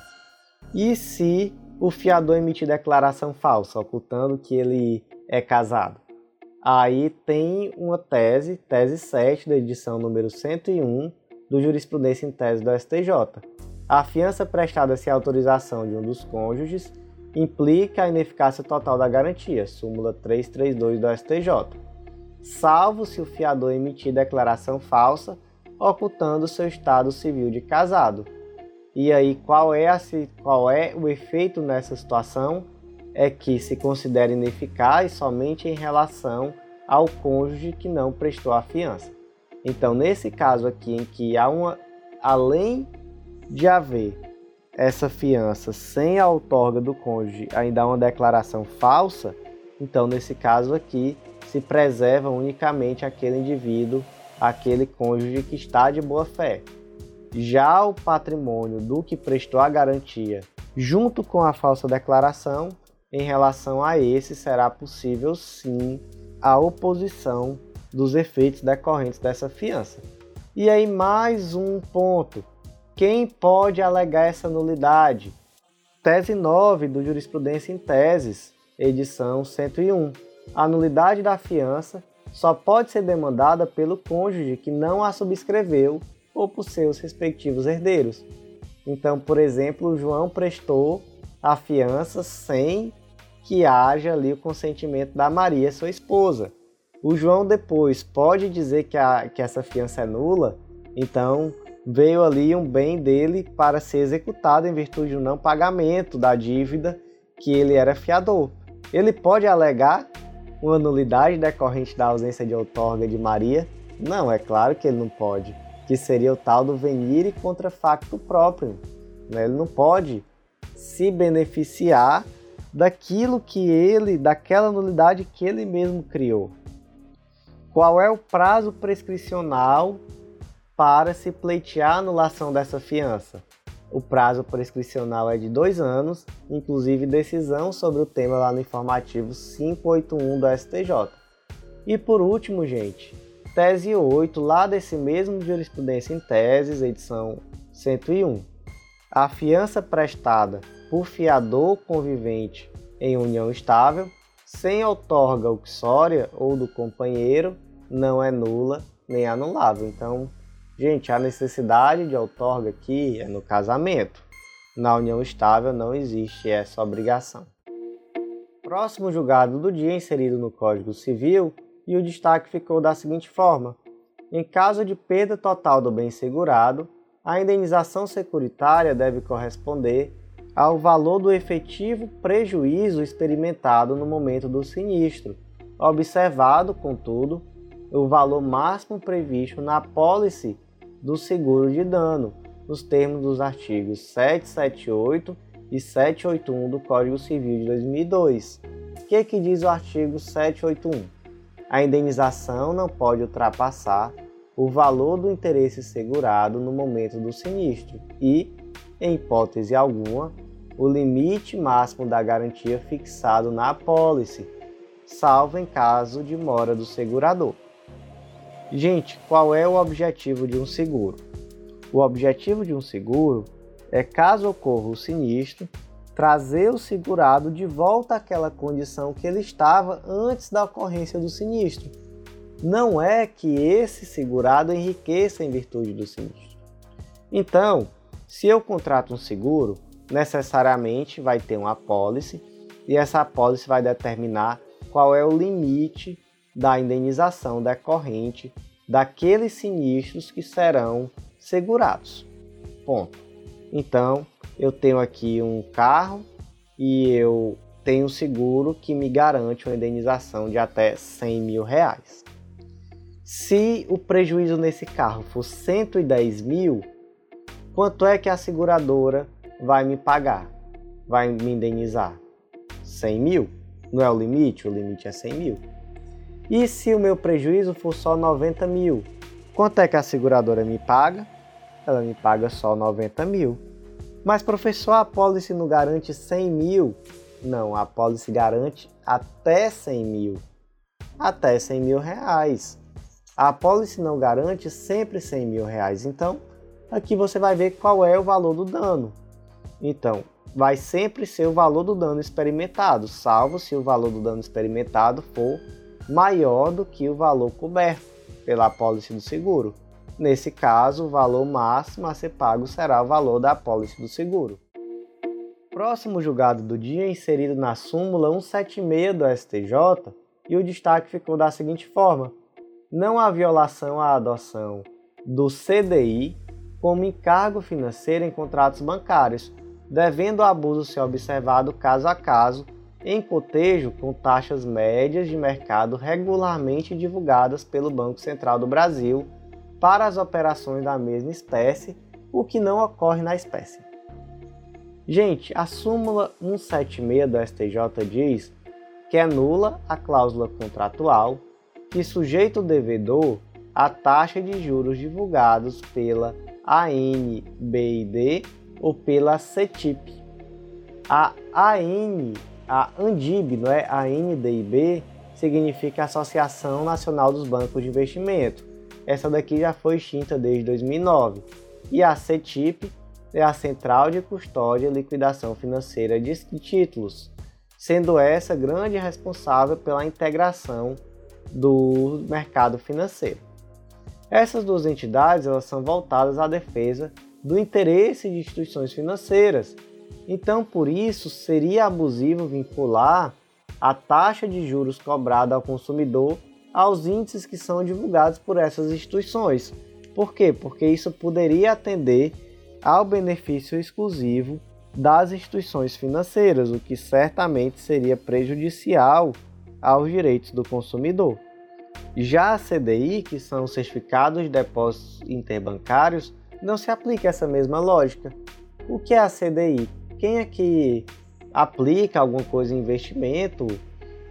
E se o fiador emitir declaração falsa, ocultando que ele é casado? Aí tem uma tese, tese 7 da edição número 101 do Jurisprudência em Tese do STJ. A fiança prestada sem autorização de um dos cônjuges implica a ineficácia total da garantia, súmula 332 do STJ, salvo se o fiador emitir declaração falsa ocultando seu estado civil de casado. E aí, qual é, a, qual é o efeito nessa situação? É que se considera ineficaz somente em relação ao cônjuge que não prestou a fiança. Então, nesse caso aqui, em que há uma, além de haver essa fiança sem a outorga do cônjuge ainda uma declaração falsa, então nesse caso aqui se preserva unicamente aquele indivíduo, aquele cônjuge que está de boa fé. Já o patrimônio do que prestou a garantia, junto com a falsa declaração, em relação a esse será possível sim a oposição dos efeitos decorrentes dessa fiança. E aí mais um ponto quem pode alegar essa nulidade? Tese 9 do Jurisprudência em Teses, edição 101. A nulidade da fiança só pode ser demandada pelo cônjuge que não a subscreveu ou por seus respectivos herdeiros. Então, por exemplo, João prestou a fiança sem que haja ali o consentimento da Maria, sua esposa. O João depois pode dizer que, a, que essa fiança é nula, então veio ali um bem dele para ser executado em virtude do não pagamento da dívida que ele era fiador. Ele pode alegar uma nulidade decorrente da ausência de outorga de Maria? Não, é claro que ele não pode, que seria o tal do venire contra facto próprio. Né? Ele não pode se beneficiar daquilo que ele, daquela nulidade que ele mesmo criou. Qual é o prazo prescricional para se pleitear a anulação dessa fiança. O prazo prescricional é de dois anos, inclusive decisão sobre o tema lá no informativo 581 do STJ. E por último, gente, tese 8, lá desse mesmo Jurisprudência em Teses, edição 101. A fiança prestada por fiador convivente em união estável, sem outorga uxória ou do companheiro, não é nula nem anulável. Então, Gente, a necessidade de outorga aqui é no casamento. Na união estável não existe essa obrigação. Próximo julgado do dia inserido no Código Civil e o destaque ficou da seguinte forma: em caso de perda total do bem segurado, a indenização securitária deve corresponder ao valor do efetivo prejuízo experimentado no momento do sinistro, observado, contudo, o valor máximo previsto na pólice do seguro de dano, nos termos dos artigos 778 e 781 do Código Civil de 2002. O que, é que diz o artigo 781? A indenização não pode ultrapassar o valor do interesse segurado no momento do sinistro e, em hipótese alguma, o limite máximo da garantia fixado na apólice, salvo em caso de mora do segurador. Gente, qual é o objetivo de um seguro? O objetivo de um seguro é, caso ocorra o sinistro, trazer o segurado de volta àquela condição que ele estava antes da ocorrência do sinistro. Não é que esse segurado enriqueça em virtude do sinistro. Então, se eu contrato um seguro, necessariamente vai ter uma apólice e essa apólice vai determinar qual é o limite da indenização decorrente daqueles sinistros que serão segurados. Ponto. Então, eu tenho aqui um carro e eu tenho um seguro que me garante uma indenização de até 100 mil reais. Se o prejuízo nesse carro for 110 mil, quanto é que a seguradora vai me pagar? Vai me indenizar? 100 mil? Não é o limite? O limite é 100 mil. E se o meu prejuízo for só 90 mil? Quanto é que a seguradora me paga? Ela me paga só 90 mil. Mas professor, a pólice não garante 100 mil? Não, a pólice garante até 100 mil. Até 100 mil reais. A pólice não garante sempre 100 mil reais. Então, aqui você vai ver qual é o valor do dano. Então, vai sempre ser o valor do dano experimentado, salvo se o valor do dano experimentado for maior do que o valor coberto pela apólice do seguro. Nesse caso, o valor máximo a ser pago será o valor da apólice do seguro. Próximo julgado do dia é inserido na súmula 176 do STJ e o destaque ficou da seguinte forma: não há violação à adoção do CDI como encargo financeiro em contratos bancários, devendo o abuso ser observado caso a caso em cotejo com taxas médias de mercado regularmente divulgadas pelo Banco Central do Brasil para as operações da mesma espécie, o que não ocorre na espécie. Gente, a súmula 176 do STJ diz que é nula a cláusula contratual que sujeita o devedor à taxa de juros divulgados pela ANBID ou pela CETIP. A AN a ANDIB, não é? A NDIB significa Associação Nacional dos Bancos de Investimento. Essa daqui já foi extinta desde 2009. E a CETIP é a Central de Custódia e Liquidação Financeira de Títulos, sendo essa grande responsável pela integração do mercado financeiro. Essas duas entidades elas são voltadas à defesa do interesse de instituições financeiras então, por isso, seria abusivo vincular a taxa de juros cobrada ao consumidor aos índices que são divulgados por essas instituições. Por quê? Porque isso poderia atender ao benefício exclusivo das instituições financeiras, o que certamente seria prejudicial aos direitos do consumidor. Já a CDI, que são os certificados de depósitos interbancários, não se aplica essa mesma lógica. O que é a CDI? Quem é que aplica alguma coisa em investimento,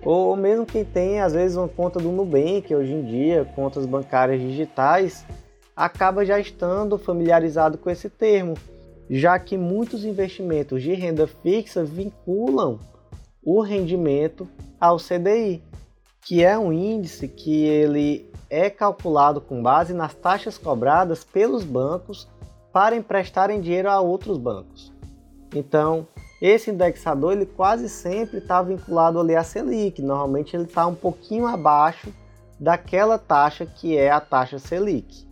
ou mesmo quem tem às vezes uma conta do Nubank hoje em dia, contas bancárias digitais, acaba já estando familiarizado com esse termo. já que muitos investimentos de renda fixa vinculam o rendimento ao CDI, que é um índice que ele é calculado com base nas taxas cobradas pelos bancos para emprestarem dinheiro a outros bancos. Então, esse indexador ele quase sempre está vinculado ali à Selic, normalmente ele está um pouquinho abaixo daquela taxa que é a taxa Selic.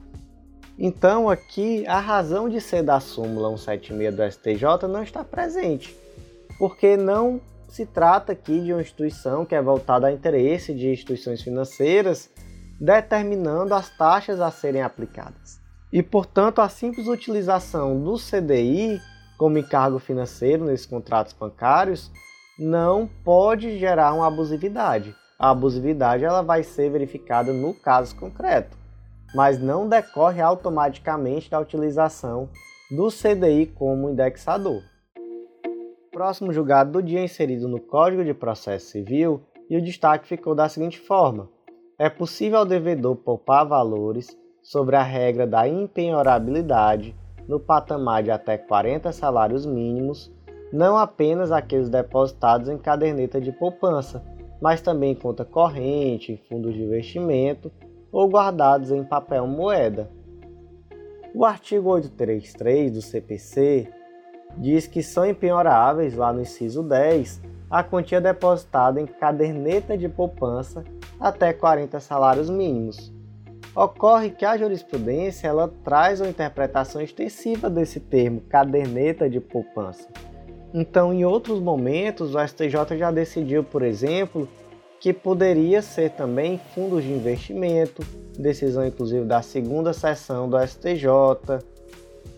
Então aqui a razão de ser da súmula 176 do STJ não está presente, porque não se trata aqui de uma instituição que é voltada a interesse de instituições financeiras determinando as taxas a serem aplicadas. E portanto a simples utilização do CDI como encargo financeiro nesses contratos bancários não pode gerar uma abusividade. A abusividade ela vai ser verificada no caso concreto, mas não decorre automaticamente da utilização do CDI como indexador. Próximo julgado do dia inserido no Código de Processo Civil e o destaque ficou da seguinte forma: é possível ao devedor poupar valores sobre a regra da impenhorabilidade no patamar de até 40 salários mínimos, não apenas aqueles depositados em caderneta de poupança, mas também em conta corrente, fundos de investimento ou guardados em papel moeda. O artigo 833 do CPC diz que são empenhoráveis, lá no inciso 10, a quantia depositada em caderneta de poupança até 40 salários mínimos, Ocorre que a jurisprudência ela traz uma interpretação extensiva desse termo, caderneta de poupança. Então, em outros momentos, o STJ já decidiu, por exemplo, que poderia ser também fundos de investimento, decisão inclusive da segunda sessão do STJ.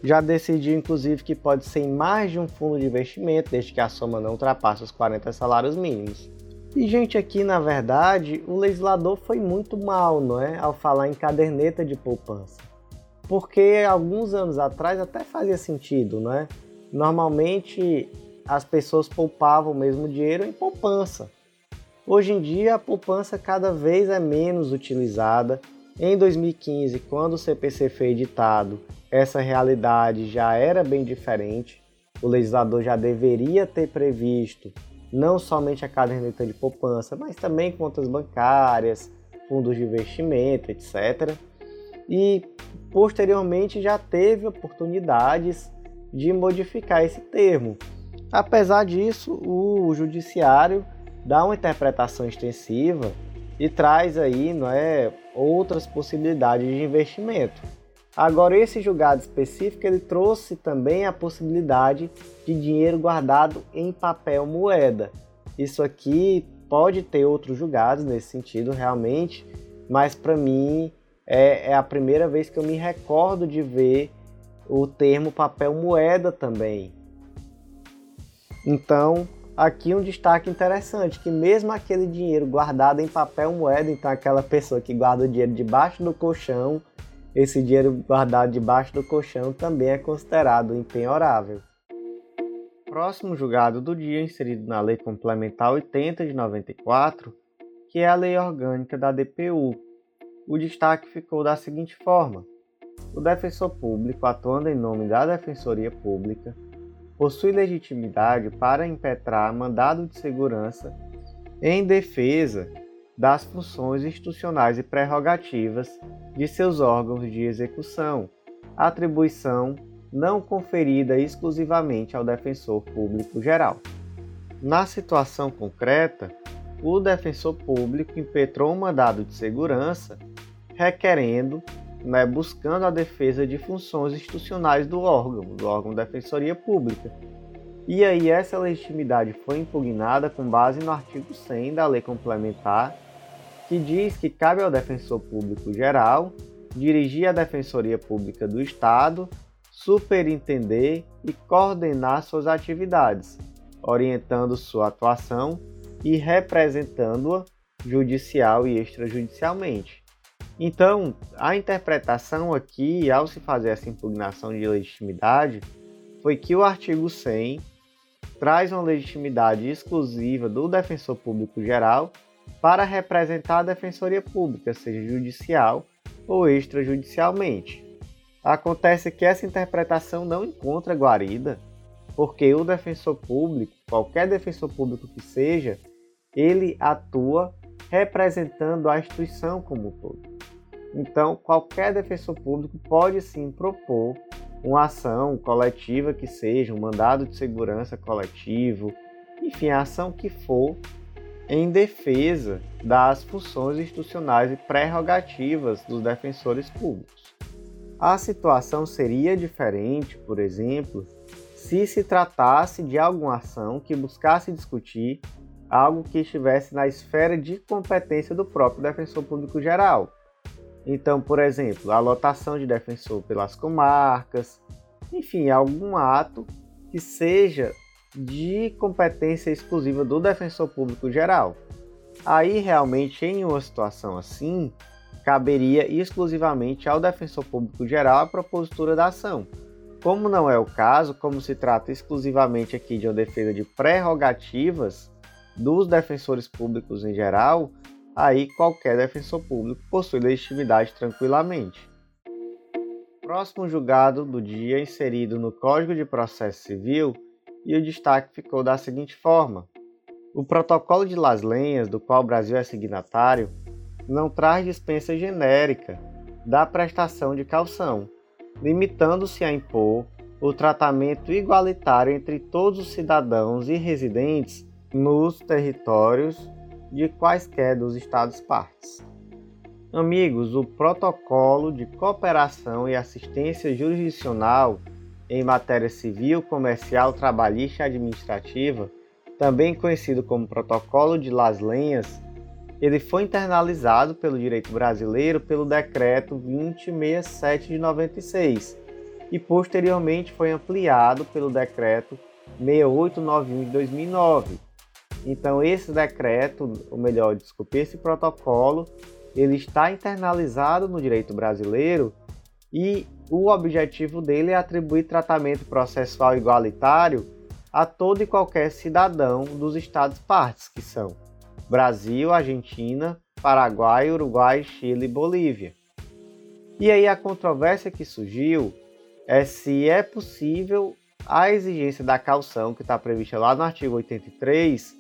Já decidiu inclusive que pode ser mais de um fundo de investimento, desde que a soma não ultrapasse os 40 salários mínimos. E, gente, aqui na verdade, o legislador foi muito mal, não é? Ao falar em caderneta de poupança. Porque alguns anos atrás até fazia sentido, não é? Normalmente as pessoas poupavam o mesmo dinheiro em poupança. Hoje em dia a poupança cada vez é menos utilizada. Em 2015, quando o CPC foi editado, essa realidade já era bem diferente. O legislador já deveria ter previsto não somente a caderneta de poupança, mas também contas bancárias, fundos de investimento, etc. E posteriormente já teve oportunidades de modificar esse termo. Apesar disso, o judiciário dá uma interpretação extensiva e traz aí não é, outras possibilidades de investimento. Agora, esse julgado específico ele trouxe também a possibilidade de dinheiro guardado em papel moeda. Isso aqui pode ter outros julgados nesse sentido, realmente, mas para mim é, é, a primeira vez que eu me recordo de ver o termo papel moeda também. Então, aqui um destaque interessante, que mesmo aquele dinheiro guardado em papel moeda, então aquela pessoa que guarda o dinheiro debaixo do colchão, esse dinheiro guardado debaixo do colchão também é considerado impenhorável. Próximo julgado do dia inserido na Lei Complementar 80 de 94, que é a Lei Orgânica da DPU. O destaque ficou da seguinte forma: o defensor público, atuando em nome da Defensoria Pública, possui legitimidade para impetrar mandado de segurança em defesa das funções institucionais e prerrogativas de seus órgãos de execução, atribuição não conferida exclusivamente ao defensor público geral. Na situação concreta, o defensor público impetrou um mandado de segurança requerendo, né, buscando a defesa de funções institucionais do órgão, do órgão de Defensoria Pública. E aí essa legitimidade foi impugnada com base no artigo 100 da Lei Complementar que diz que cabe ao defensor público geral dirigir a Defensoria Pública do Estado, superintender e coordenar suas atividades, orientando sua atuação e representando-a judicial e extrajudicialmente. Então, a interpretação aqui, ao se fazer essa impugnação de legitimidade, foi que o artigo 100 traz uma legitimidade exclusiva do defensor público geral para representar a Defensoria Pública, seja judicial ou extrajudicialmente. Acontece que essa interpretação não encontra guarida, porque o defensor público, qualquer defensor público que seja, ele atua representando a instituição como um todo. Então, qualquer defensor público pode sim propor uma ação coletiva que seja, um mandado de segurança coletivo, enfim, a ação que for em defesa das funções institucionais e prerrogativas dos defensores públicos. A situação seria diferente, por exemplo, se se tratasse de alguma ação que buscasse discutir algo que estivesse na esfera de competência do próprio defensor público geral. Então, por exemplo, a lotação de defensor pelas comarcas, enfim, algum ato que seja de competência exclusiva do defensor público geral. Aí, realmente, em uma situação assim, caberia exclusivamente ao defensor público geral a propositura da ação. Como não é o caso, como se trata exclusivamente aqui de uma defesa de prerrogativas dos defensores públicos em geral, aí qualquer defensor público possui legitimidade tranquilamente. Próximo julgado do dia inserido no Código de Processo Civil e o destaque ficou da seguinte forma: o Protocolo de Las Lenhas, do qual o Brasil é signatário, não traz dispensa genérica da prestação de calção, limitando-se a impor o tratamento igualitário entre todos os cidadãos e residentes nos territórios de quaisquer dos Estados partes. Amigos, o Protocolo de Cooperação e Assistência Jurisdicional em matéria civil, comercial, trabalhista e administrativa, também conhecido como Protocolo de Las Lenhas, ele foi internalizado pelo direito brasileiro pelo Decreto 2067 de 96 e posteriormente foi ampliado pelo Decreto 6891 de 2009. Então esse decreto, ou melhor, desculpe, esse protocolo, ele está internalizado no direito brasileiro e o objetivo dele é atribuir tratamento processual igualitário a todo e qualquer cidadão dos estados partes, que são Brasil, Argentina, Paraguai, Uruguai, Chile e Bolívia. E aí a controvérsia que surgiu é se é possível a exigência da calção que está prevista lá no artigo 83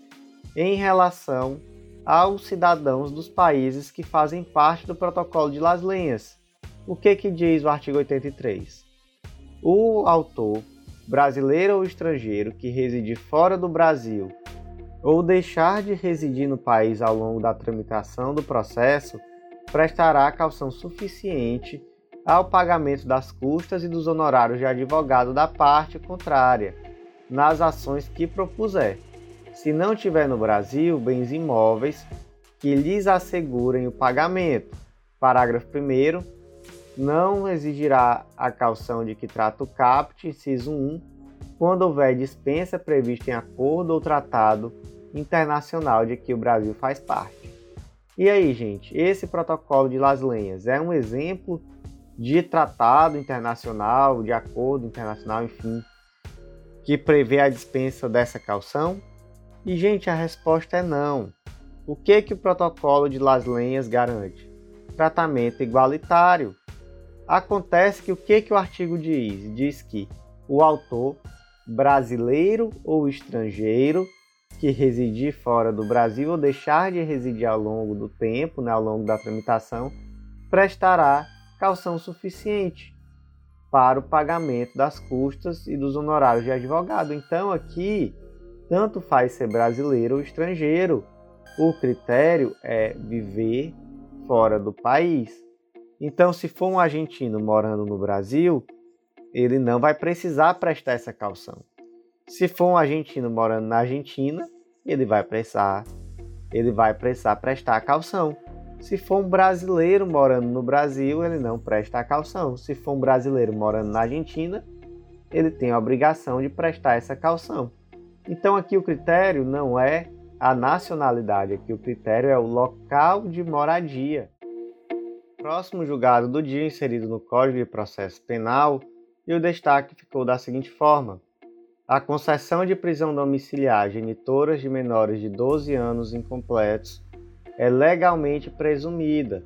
em relação aos cidadãos dos países que fazem parte do protocolo de Las Lenhas, o que, que diz o artigo 83? O autor, brasileiro ou estrangeiro, que residir fora do Brasil ou deixar de residir no país ao longo da tramitação do processo, prestará calção suficiente ao pagamento das custas e dos honorários de advogado da parte contrária, nas ações que propuser. Se não tiver no Brasil bens imóveis que lhes assegurem o pagamento. Parágrafo 1 não exigirá a calção de que trata o CAPT, inciso 1, quando houver dispensa prevista em acordo ou tratado internacional de que o Brasil faz parte. E aí, gente, esse protocolo de Las Lenhas é um exemplo de tratado internacional, de acordo internacional, enfim, que prevê a dispensa dessa calção? E, gente, a resposta é não. O que que o protocolo de Las Lenhas garante? Tratamento igualitário Acontece que o que, que o artigo diz? Diz que o autor, brasileiro ou estrangeiro, que residir fora do Brasil ou deixar de residir ao longo do tempo, né, ao longo da tramitação, prestará calção suficiente para o pagamento das custas e dos honorários de advogado. Então, aqui, tanto faz ser brasileiro ou estrangeiro, o critério é viver fora do país. Então, se for um argentino morando no Brasil, ele não vai precisar prestar essa calção. Se for um argentino morando na Argentina, ele vai precisar, ele vai precisar prestar a calção. Se for um brasileiro morando no Brasil, ele não presta a calção. Se for um brasileiro morando na Argentina, ele tem a obrigação de prestar essa calção. Então aqui o critério não é a nacionalidade, aqui o critério é o local de moradia próximo julgado do dia inserido no Código de Processo Penal e o destaque ficou da seguinte forma: a concessão de prisão domiciliar a genitoras de menores de 12 anos incompletos é legalmente presumida,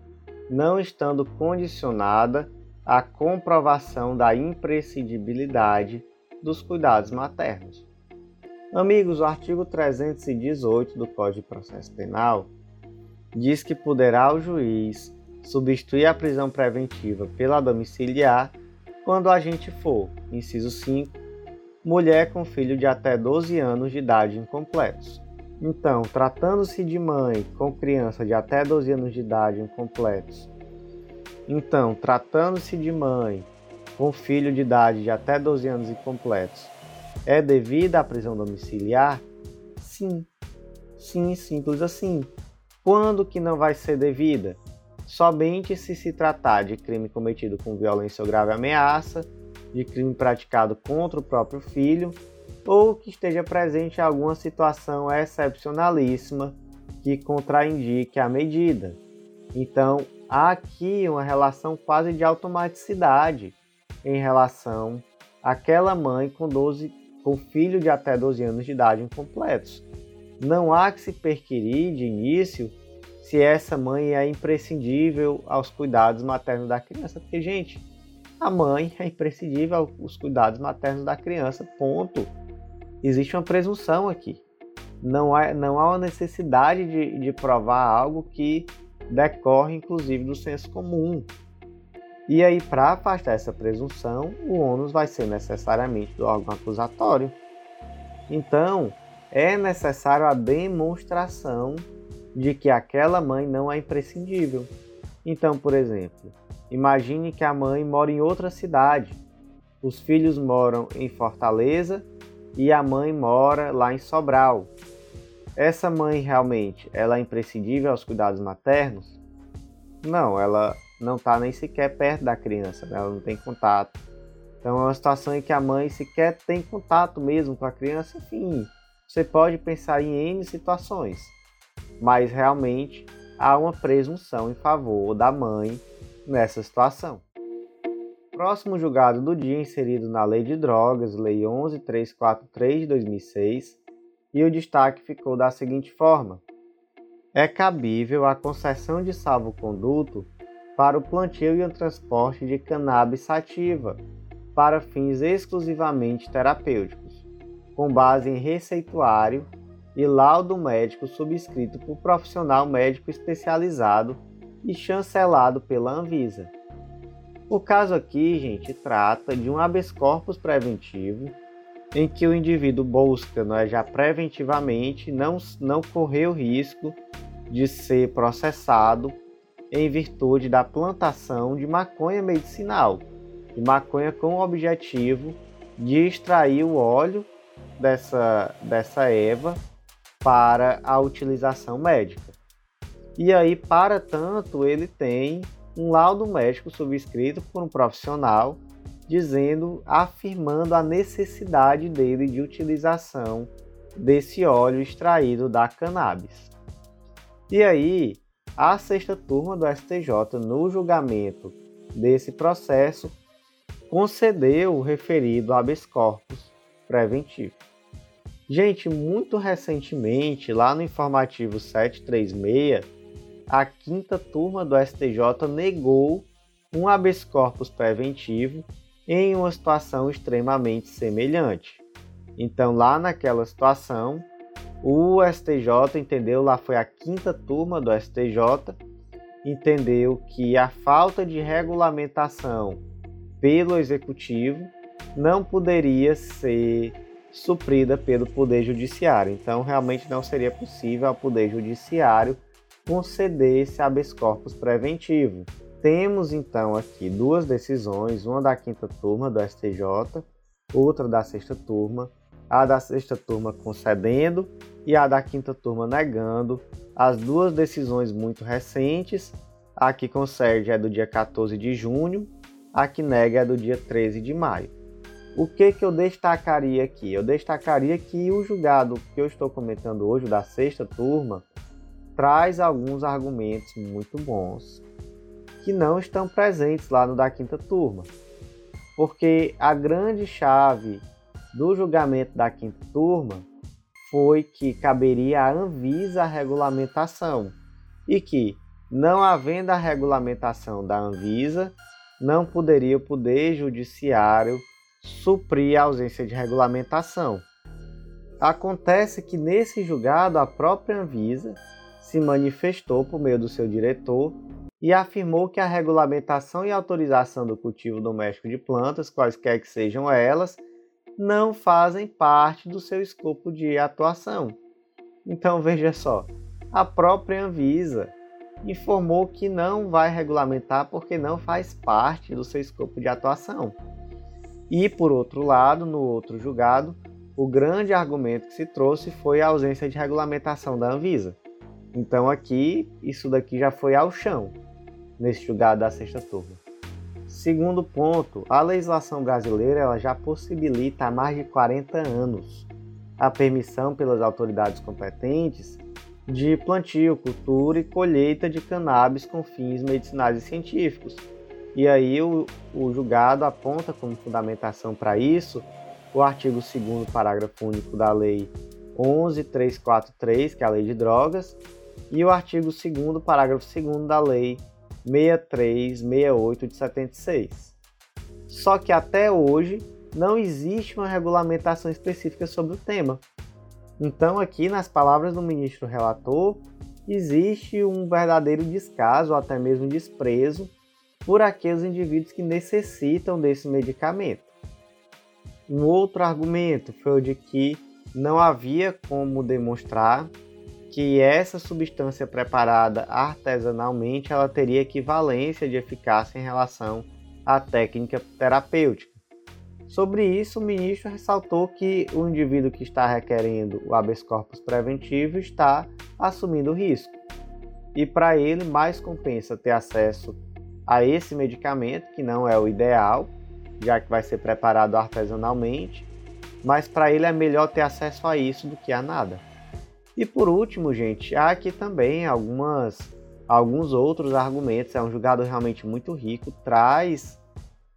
não estando condicionada a comprovação da imprescindibilidade dos cuidados maternos. Amigos, o artigo 318 do Código de Processo Penal diz que poderá o juiz substituir a prisão preventiva pela domiciliar quando a agente for, inciso 5, mulher com filho de até 12 anos de idade incompletos. Então, tratando-se de mãe com criança de até 12 anos de idade incompletos, então, tratando-se de mãe com filho de idade de até 12 anos incompletos, é devida à prisão domiciliar? Sim. Sim, simples assim. Quando que não vai ser devida? Somente se se tratar de crime cometido com violência ou grave ameaça, de crime praticado contra o próprio filho, ou que esteja presente alguma situação excepcionalíssima que contraindique a medida. Então, há aqui uma relação quase de automaticidade em relação àquela mãe com 12 com filho de até 12 anos de idade incompletos. Não há que se perquirir de início se essa mãe é imprescindível aos cuidados maternos da criança, porque, gente, a mãe é imprescindível aos cuidados maternos da criança, ponto. Existe uma presunção aqui. Não há, não há uma necessidade de, de provar algo que decorre, inclusive, do senso comum. E aí, para afastar essa presunção, o ônus vai ser necessariamente do órgão acusatório. Então, é necessário a demonstração de que aquela mãe não é imprescindível. Então, por exemplo, imagine que a mãe mora em outra cidade, os filhos moram em Fortaleza e a mãe mora lá em Sobral. Essa mãe realmente ela é imprescindível aos cuidados maternos? Não, ela não está nem sequer perto da criança, né? ela não tem contato. Então é uma situação em que a mãe sequer tem contato mesmo com a criança, enfim, você pode pensar em N situações, mas realmente há uma presunção em favor da mãe nessa situação. Próximo julgado do dia inserido na Lei de Drogas, Lei 11343 de 2006, e o destaque ficou da seguinte forma: é cabível a concessão de salvo-conduto para o plantio e o transporte de cannabis sativa para fins exclusivamente terapêuticos, com base em receituário e laudo médico subscrito por profissional médico especializado e chancelado pela Anvisa. O caso aqui, gente, trata de um habeas corpus preventivo em que o indivíduo busca não é, já preventivamente não, não correr o risco de ser processado em virtude da plantação de maconha medicinal, de maconha com o objetivo de extrair o óleo dessa, dessa erva para a utilização médica. E aí, para tanto, ele tem um laudo médico subscrito por um profissional dizendo, afirmando a necessidade dele de utilização desse óleo extraído da cannabis. E aí, a sexta turma do STJ, no julgamento desse processo, concedeu o referido habeas corpus preventivo. Gente, muito recentemente, lá no informativo 736, a quinta turma do STJ negou um habeas corpus preventivo em uma situação extremamente semelhante. Então, lá naquela situação, o STJ entendeu, lá foi a quinta turma do STJ, entendeu que a falta de regulamentação pelo executivo não poderia ser suprida pelo Poder Judiciário. Então, realmente não seria possível ao Poder Judiciário conceder esse habeas corpus preventivo. Temos então aqui duas decisões, uma da quinta turma do STJ, outra da sexta turma, a da sexta turma concedendo e a da quinta turma negando. As duas decisões muito recentes, a que concede é do dia 14 de junho, a que nega é do dia 13 de maio. O que, que eu destacaria aqui? Eu destacaria que o julgado que eu estou comentando hoje, da sexta turma, traz alguns argumentos muito bons que não estão presentes lá no da quinta turma. Porque a grande chave do julgamento da quinta turma foi que caberia à Anvisa a regulamentação e que, não havendo a regulamentação da Anvisa, não poderia o Poder Judiciário suprir a ausência de regulamentação. Acontece que nesse julgado a própria Anvisa se manifestou por meio do seu diretor e afirmou que a regulamentação e autorização do cultivo doméstico de plantas, quaisquer que sejam elas, não fazem parte do seu escopo de atuação. Então veja só, a própria Anvisa informou que não vai regulamentar porque não faz parte do seu escopo de atuação. E por outro lado, no outro julgado, o grande argumento que se trouxe foi a ausência de regulamentação da Anvisa. Então aqui, isso daqui já foi ao chão nesse julgado da sexta turma. Segundo ponto, a legislação brasileira ela já possibilita há mais de 40 anos a permissão pelas autoridades competentes de plantio, cultura e colheita de cannabis com fins medicinais e científicos. E aí o, o julgado aponta como fundamentação para isso o artigo 2 parágrafo único da Lei 11343, que é a Lei de Drogas, e o artigo 2 parágrafo 2 da Lei 6368 de 76. Só que até hoje não existe uma regulamentação específica sobre o tema. Então, aqui, nas palavras do ministro relator, existe um verdadeiro descaso ou até mesmo desprezo por aqueles indivíduos que necessitam desse medicamento. Um outro argumento foi o de que não havia como demonstrar que essa substância preparada artesanalmente ela teria equivalência de eficácia em relação à técnica terapêutica. Sobre isso, o ministro ressaltou que o indivíduo que está requerendo o habeas corpus preventivo está assumindo risco. E para ele, mais compensa ter acesso a esse medicamento, que não é o ideal, já que vai ser preparado artesanalmente, mas para ele é melhor ter acesso a isso do que a nada. E por último, gente, há aqui também algumas, alguns outros argumentos. É um julgado realmente muito rico, traz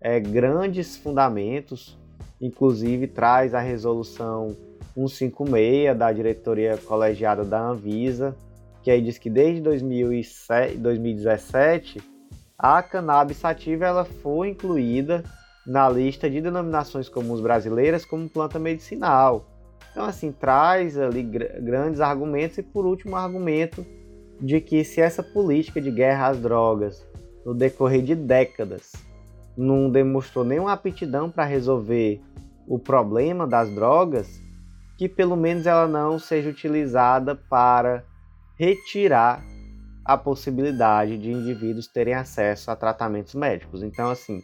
é, grandes fundamentos, inclusive traz a resolução 156 da diretoria colegiada da Anvisa, que aí diz que desde 2007, 2017 a cannabis sativa ela foi incluída na lista de denominações comuns brasileiras como planta medicinal. Então, assim, traz ali grandes argumentos e, por último, argumento de que se essa política de guerra às drogas, no decorrer de décadas, não demonstrou nenhuma aptidão para resolver o problema das drogas, que pelo menos ela não seja utilizada para retirar a possibilidade de indivíduos terem acesso a tratamentos médicos. Então, assim,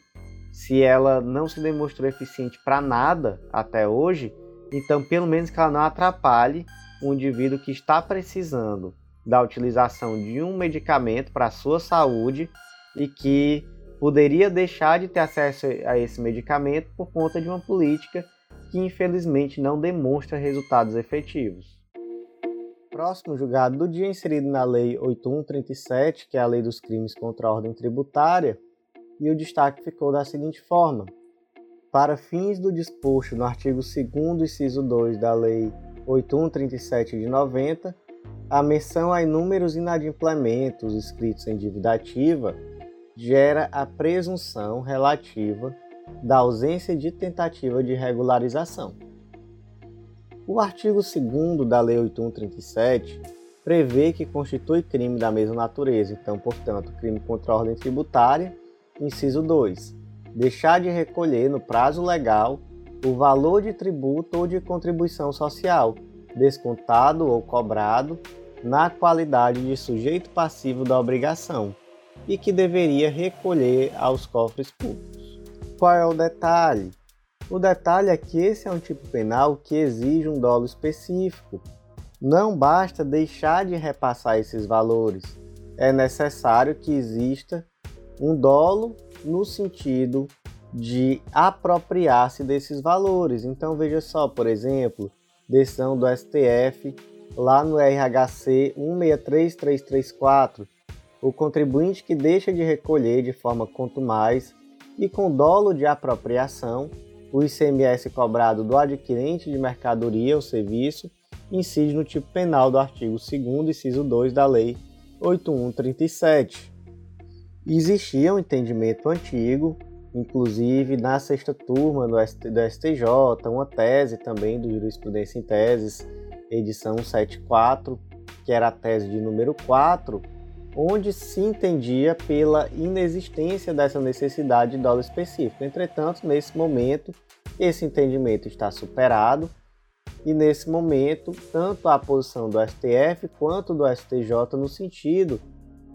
se ela não se demonstrou eficiente para nada até hoje, então, pelo menos que ela não atrapalhe o indivíduo que está precisando da utilização de um medicamento para a sua saúde e que poderia deixar de ter acesso a esse medicamento por conta de uma política que infelizmente não demonstra resultados efetivos. Próximo julgado do dia inserido na Lei 8137, que é a Lei dos Crimes contra a Ordem Tributária, e o destaque ficou da seguinte forma: para fins do disposto no artigo 2 inciso 2 da Lei 8137 de 90, a menção a inúmeros inadimplementos escritos em dívida ativa gera a presunção relativa da ausência de tentativa de regularização. O artigo 2 da Lei 8137 prevê que constitui crime da mesma natureza, então, portanto, crime contra a ordem tributária, inciso 2, deixar de recolher no prazo legal o valor de tributo ou de contribuição social, descontado ou cobrado, na qualidade de sujeito passivo da obrigação, e que deveria recolher aos cofres públicos. Qual é o detalhe? O detalhe é que esse é um tipo penal que exige um dolo específico. Não basta deixar de repassar esses valores, é necessário que exista um dolo no sentido de apropriar-se desses valores. Então veja só, por exemplo, decisão do STF lá no RHC 163334, o contribuinte que deixa de recolher de forma contumaz e com dolo de apropriação o ICMS cobrado do adquirente de mercadoria ou serviço incide no tipo penal do artigo 2 inciso 2 da Lei 8137. Existia um entendimento antigo, inclusive na sexta turma do, STJ, uma tese também do Jurisprudência em Teses, edição 74, que era a tese de número 4, onde se entendia pela inexistência dessa necessidade de dólar específico. Entretanto, nesse momento, esse entendimento está superado e nesse momento, tanto a posição do STF quanto do STJ no sentido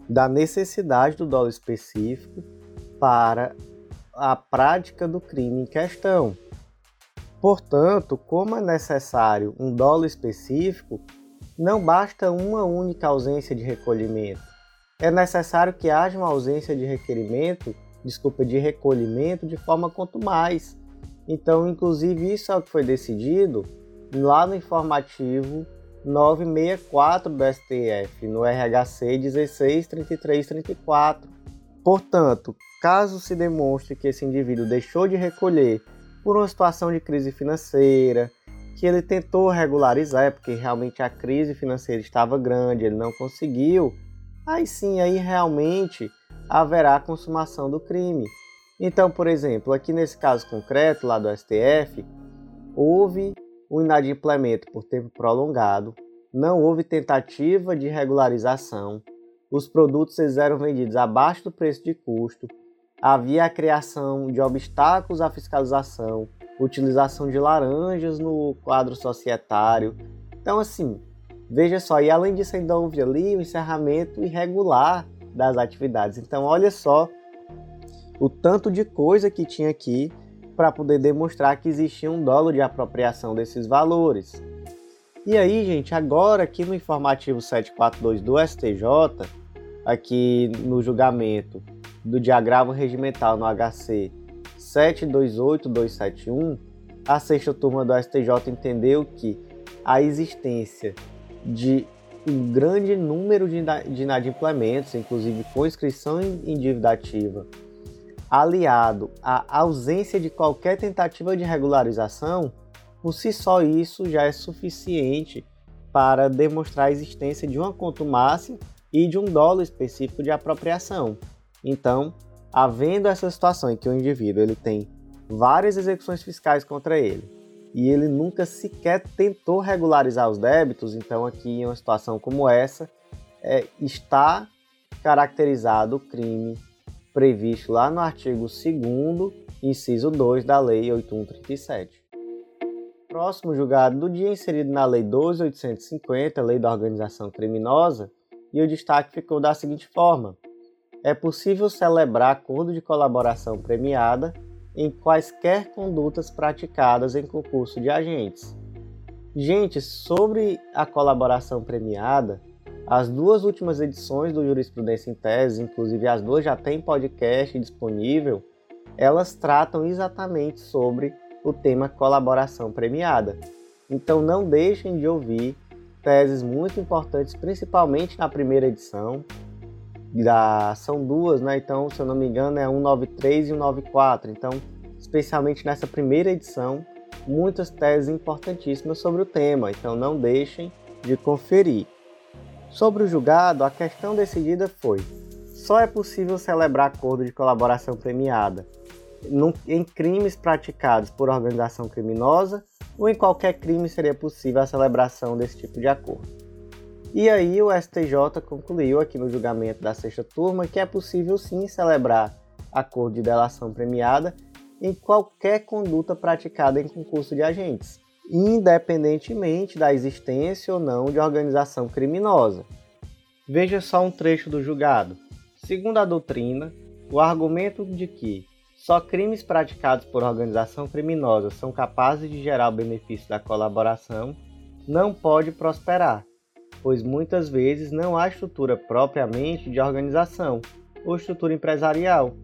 da necessidade do dolo específico para a prática do crime em questão. Portanto, como é necessário um dolo específico, não basta uma única ausência de recolhimento. É necessário que haja uma ausência de requerimento, desculpa, de recolhimento de forma quanto mais. Então, inclusive, isso é o que foi decidido lá no informativo 964 do STF, no RHC 163334. Portanto, caso se demonstre que esse indivíduo deixou de recolher por uma situação de crise financeira, que ele tentou regularizar, é porque realmente a crise financeira estava grande, ele não conseguiu, aí sim, aí realmente haverá consumação do crime. Então, por exemplo, aqui nesse caso concreto lá do STF, houve o inadimplemento por tempo prolongado, não houve tentativa de regularização, os produtos eram vendidos abaixo do preço de custo, havia a criação de obstáculos à fiscalização, utilização de laranjas no quadro societário. Então, assim, veja só, e além disso, ainda houve ali o encerramento irregular das atividades. Então, olha só o tanto de coisa que tinha aqui para poder demonstrar que existia um dolo de apropriação desses valores. E aí, gente, agora aqui no informativo 742 do STJ, aqui no julgamento do diagrama regimental no HC 728271, a sexta turma do STJ entendeu que a existência de um grande número de inadimplementos, inclusive com inscrição em dívida ativa, aliado à ausência de qualquer tentativa de regularização, por si só isso já é suficiente para demonstrar a existência de uma contumácia e de um dolo específico de apropriação. Então, havendo essa situação em que o indivíduo ele tem várias execuções fiscais contra ele e ele nunca sequer tentou regularizar os débitos, então aqui em uma situação como essa é, está caracterizado o crime previsto lá no artigo 2 inciso 2 da Lei 8137. Próximo julgado do dia inserido na Lei 12.850, Lei da Organização Criminosa, e o destaque ficou da seguinte forma: é possível celebrar acordo de colaboração premiada em quaisquer condutas praticadas em concurso de agentes. Gente, sobre a colaboração premiada, as duas últimas edições do Jurisprudência em Tese, inclusive as duas já têm podcast disponível, elas tratam exatamente sobre o tema colaboração premiada. Então não deixem de ouvir teses muito importantes, principalmente na primeira edição. Da, são duas, né? Então, se eu não me engano, é 193 e 194. Então, especialmente nessa primeira edição, muitas teses importantíssimas sobre o tema. Então, não deixem de conferir. Sobre o julgado, a questão decidida foi: só é possível celebrar acordo de colaboração premiada em crimes praticados por organização criminosa ou em qualquer crime seria possível a celebração desse tipo de acordo. E aí o STJ concluiu aqui no julgamento da sexta turma que é possível sim celebrar acordo de delação premiada em qualquer conduta praticada em concurso de agentes independentemente da existência ou não de organização criminosa. Veja só um trecho do julgado. Segundo a doutrina, o argumento de que só crimes praticados por organização criminosa são capazes de gerar o benefício da colaboração não pode prosperar, pois muitas vezes não há estrutura propriamente de organização ou estrutura empresarial,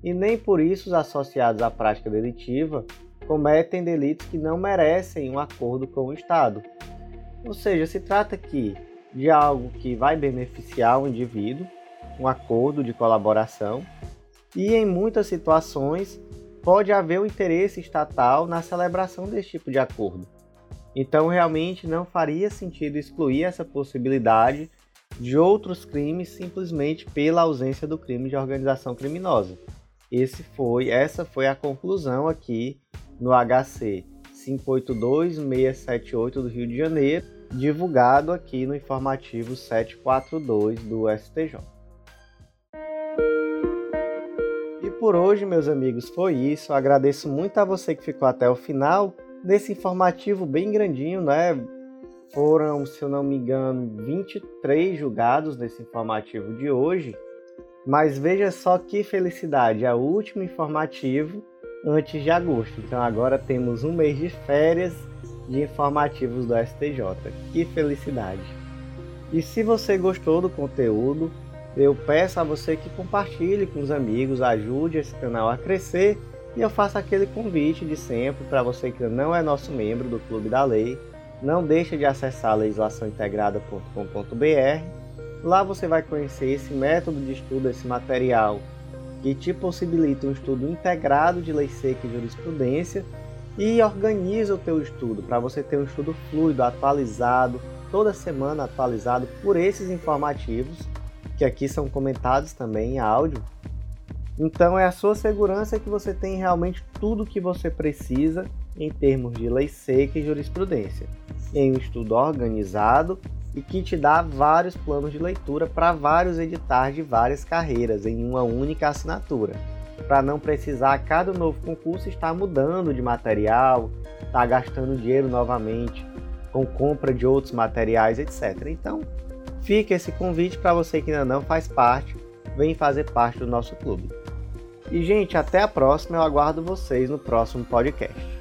e nem por isso os associados à prática delitiva cometem delitos que não merecem um acordo com o Estado. Ou seja, se trata aqui de algo que vai beneficiar o indivíduo, um acordo de colaboração, e em muitas situações pode haver o interesse estatal na celebração desse tipo de acordo. Então, realmente não faria sentido excluir essa possibilidade de outros crimes simplesmente pela ausência do crime de organização criminosa. Esse foi, essa foi a conclusão aqui no HC 582-678 do Rio de Janeiro, divulgado aqui no informativo 742 do STJ. E por hoje, meus amigos, foi isso. Agradeço muito a você que ficou até o final desse informativo bem grandinho, né? Foram, se eu não me engano, 23 julgados nesse informativo de hoje. Mas veja só que felicidade, é o último informativo antes de agosto. Então agora temos um mês de férias de informativos do STJ. Que felicidade! E se você gostou do conteúdo, eu peço a você que compartilhe com os amigos, ajude esse canal a crescer e eu faço aquele convite de sempre para você que não é nosso membro do Clube da Lei, não deixe de acessar legislaçãointegrada.com.br. Lá você vai conhecer esse método de estudo, esse material que te possibilita um estudo integrado de lei seca e jurisprudência e organiza o teu estudo para você ter um estudo fluido, atualizado, toda semana atualizado por esses informativos que aqui são comentados também em áudio. Então é a sua segurança que você tem realmente tudo o que você precisa em termos de lei seca e jurisprudência, em um estudo organizado e que te dá vários planos de leitura para vários editais de várias carreiras em uma única assinatura, para não precisar a cada novo concurso estar mudando de material, estar tá gastando dinheiro novamente com compra de outros materiais, etc. Então, fica esse convite para você que ainda não faz parte, vem fazer parte do nosso clube. E gente, até a próxima, eu aguardo vocês no próximo podcast.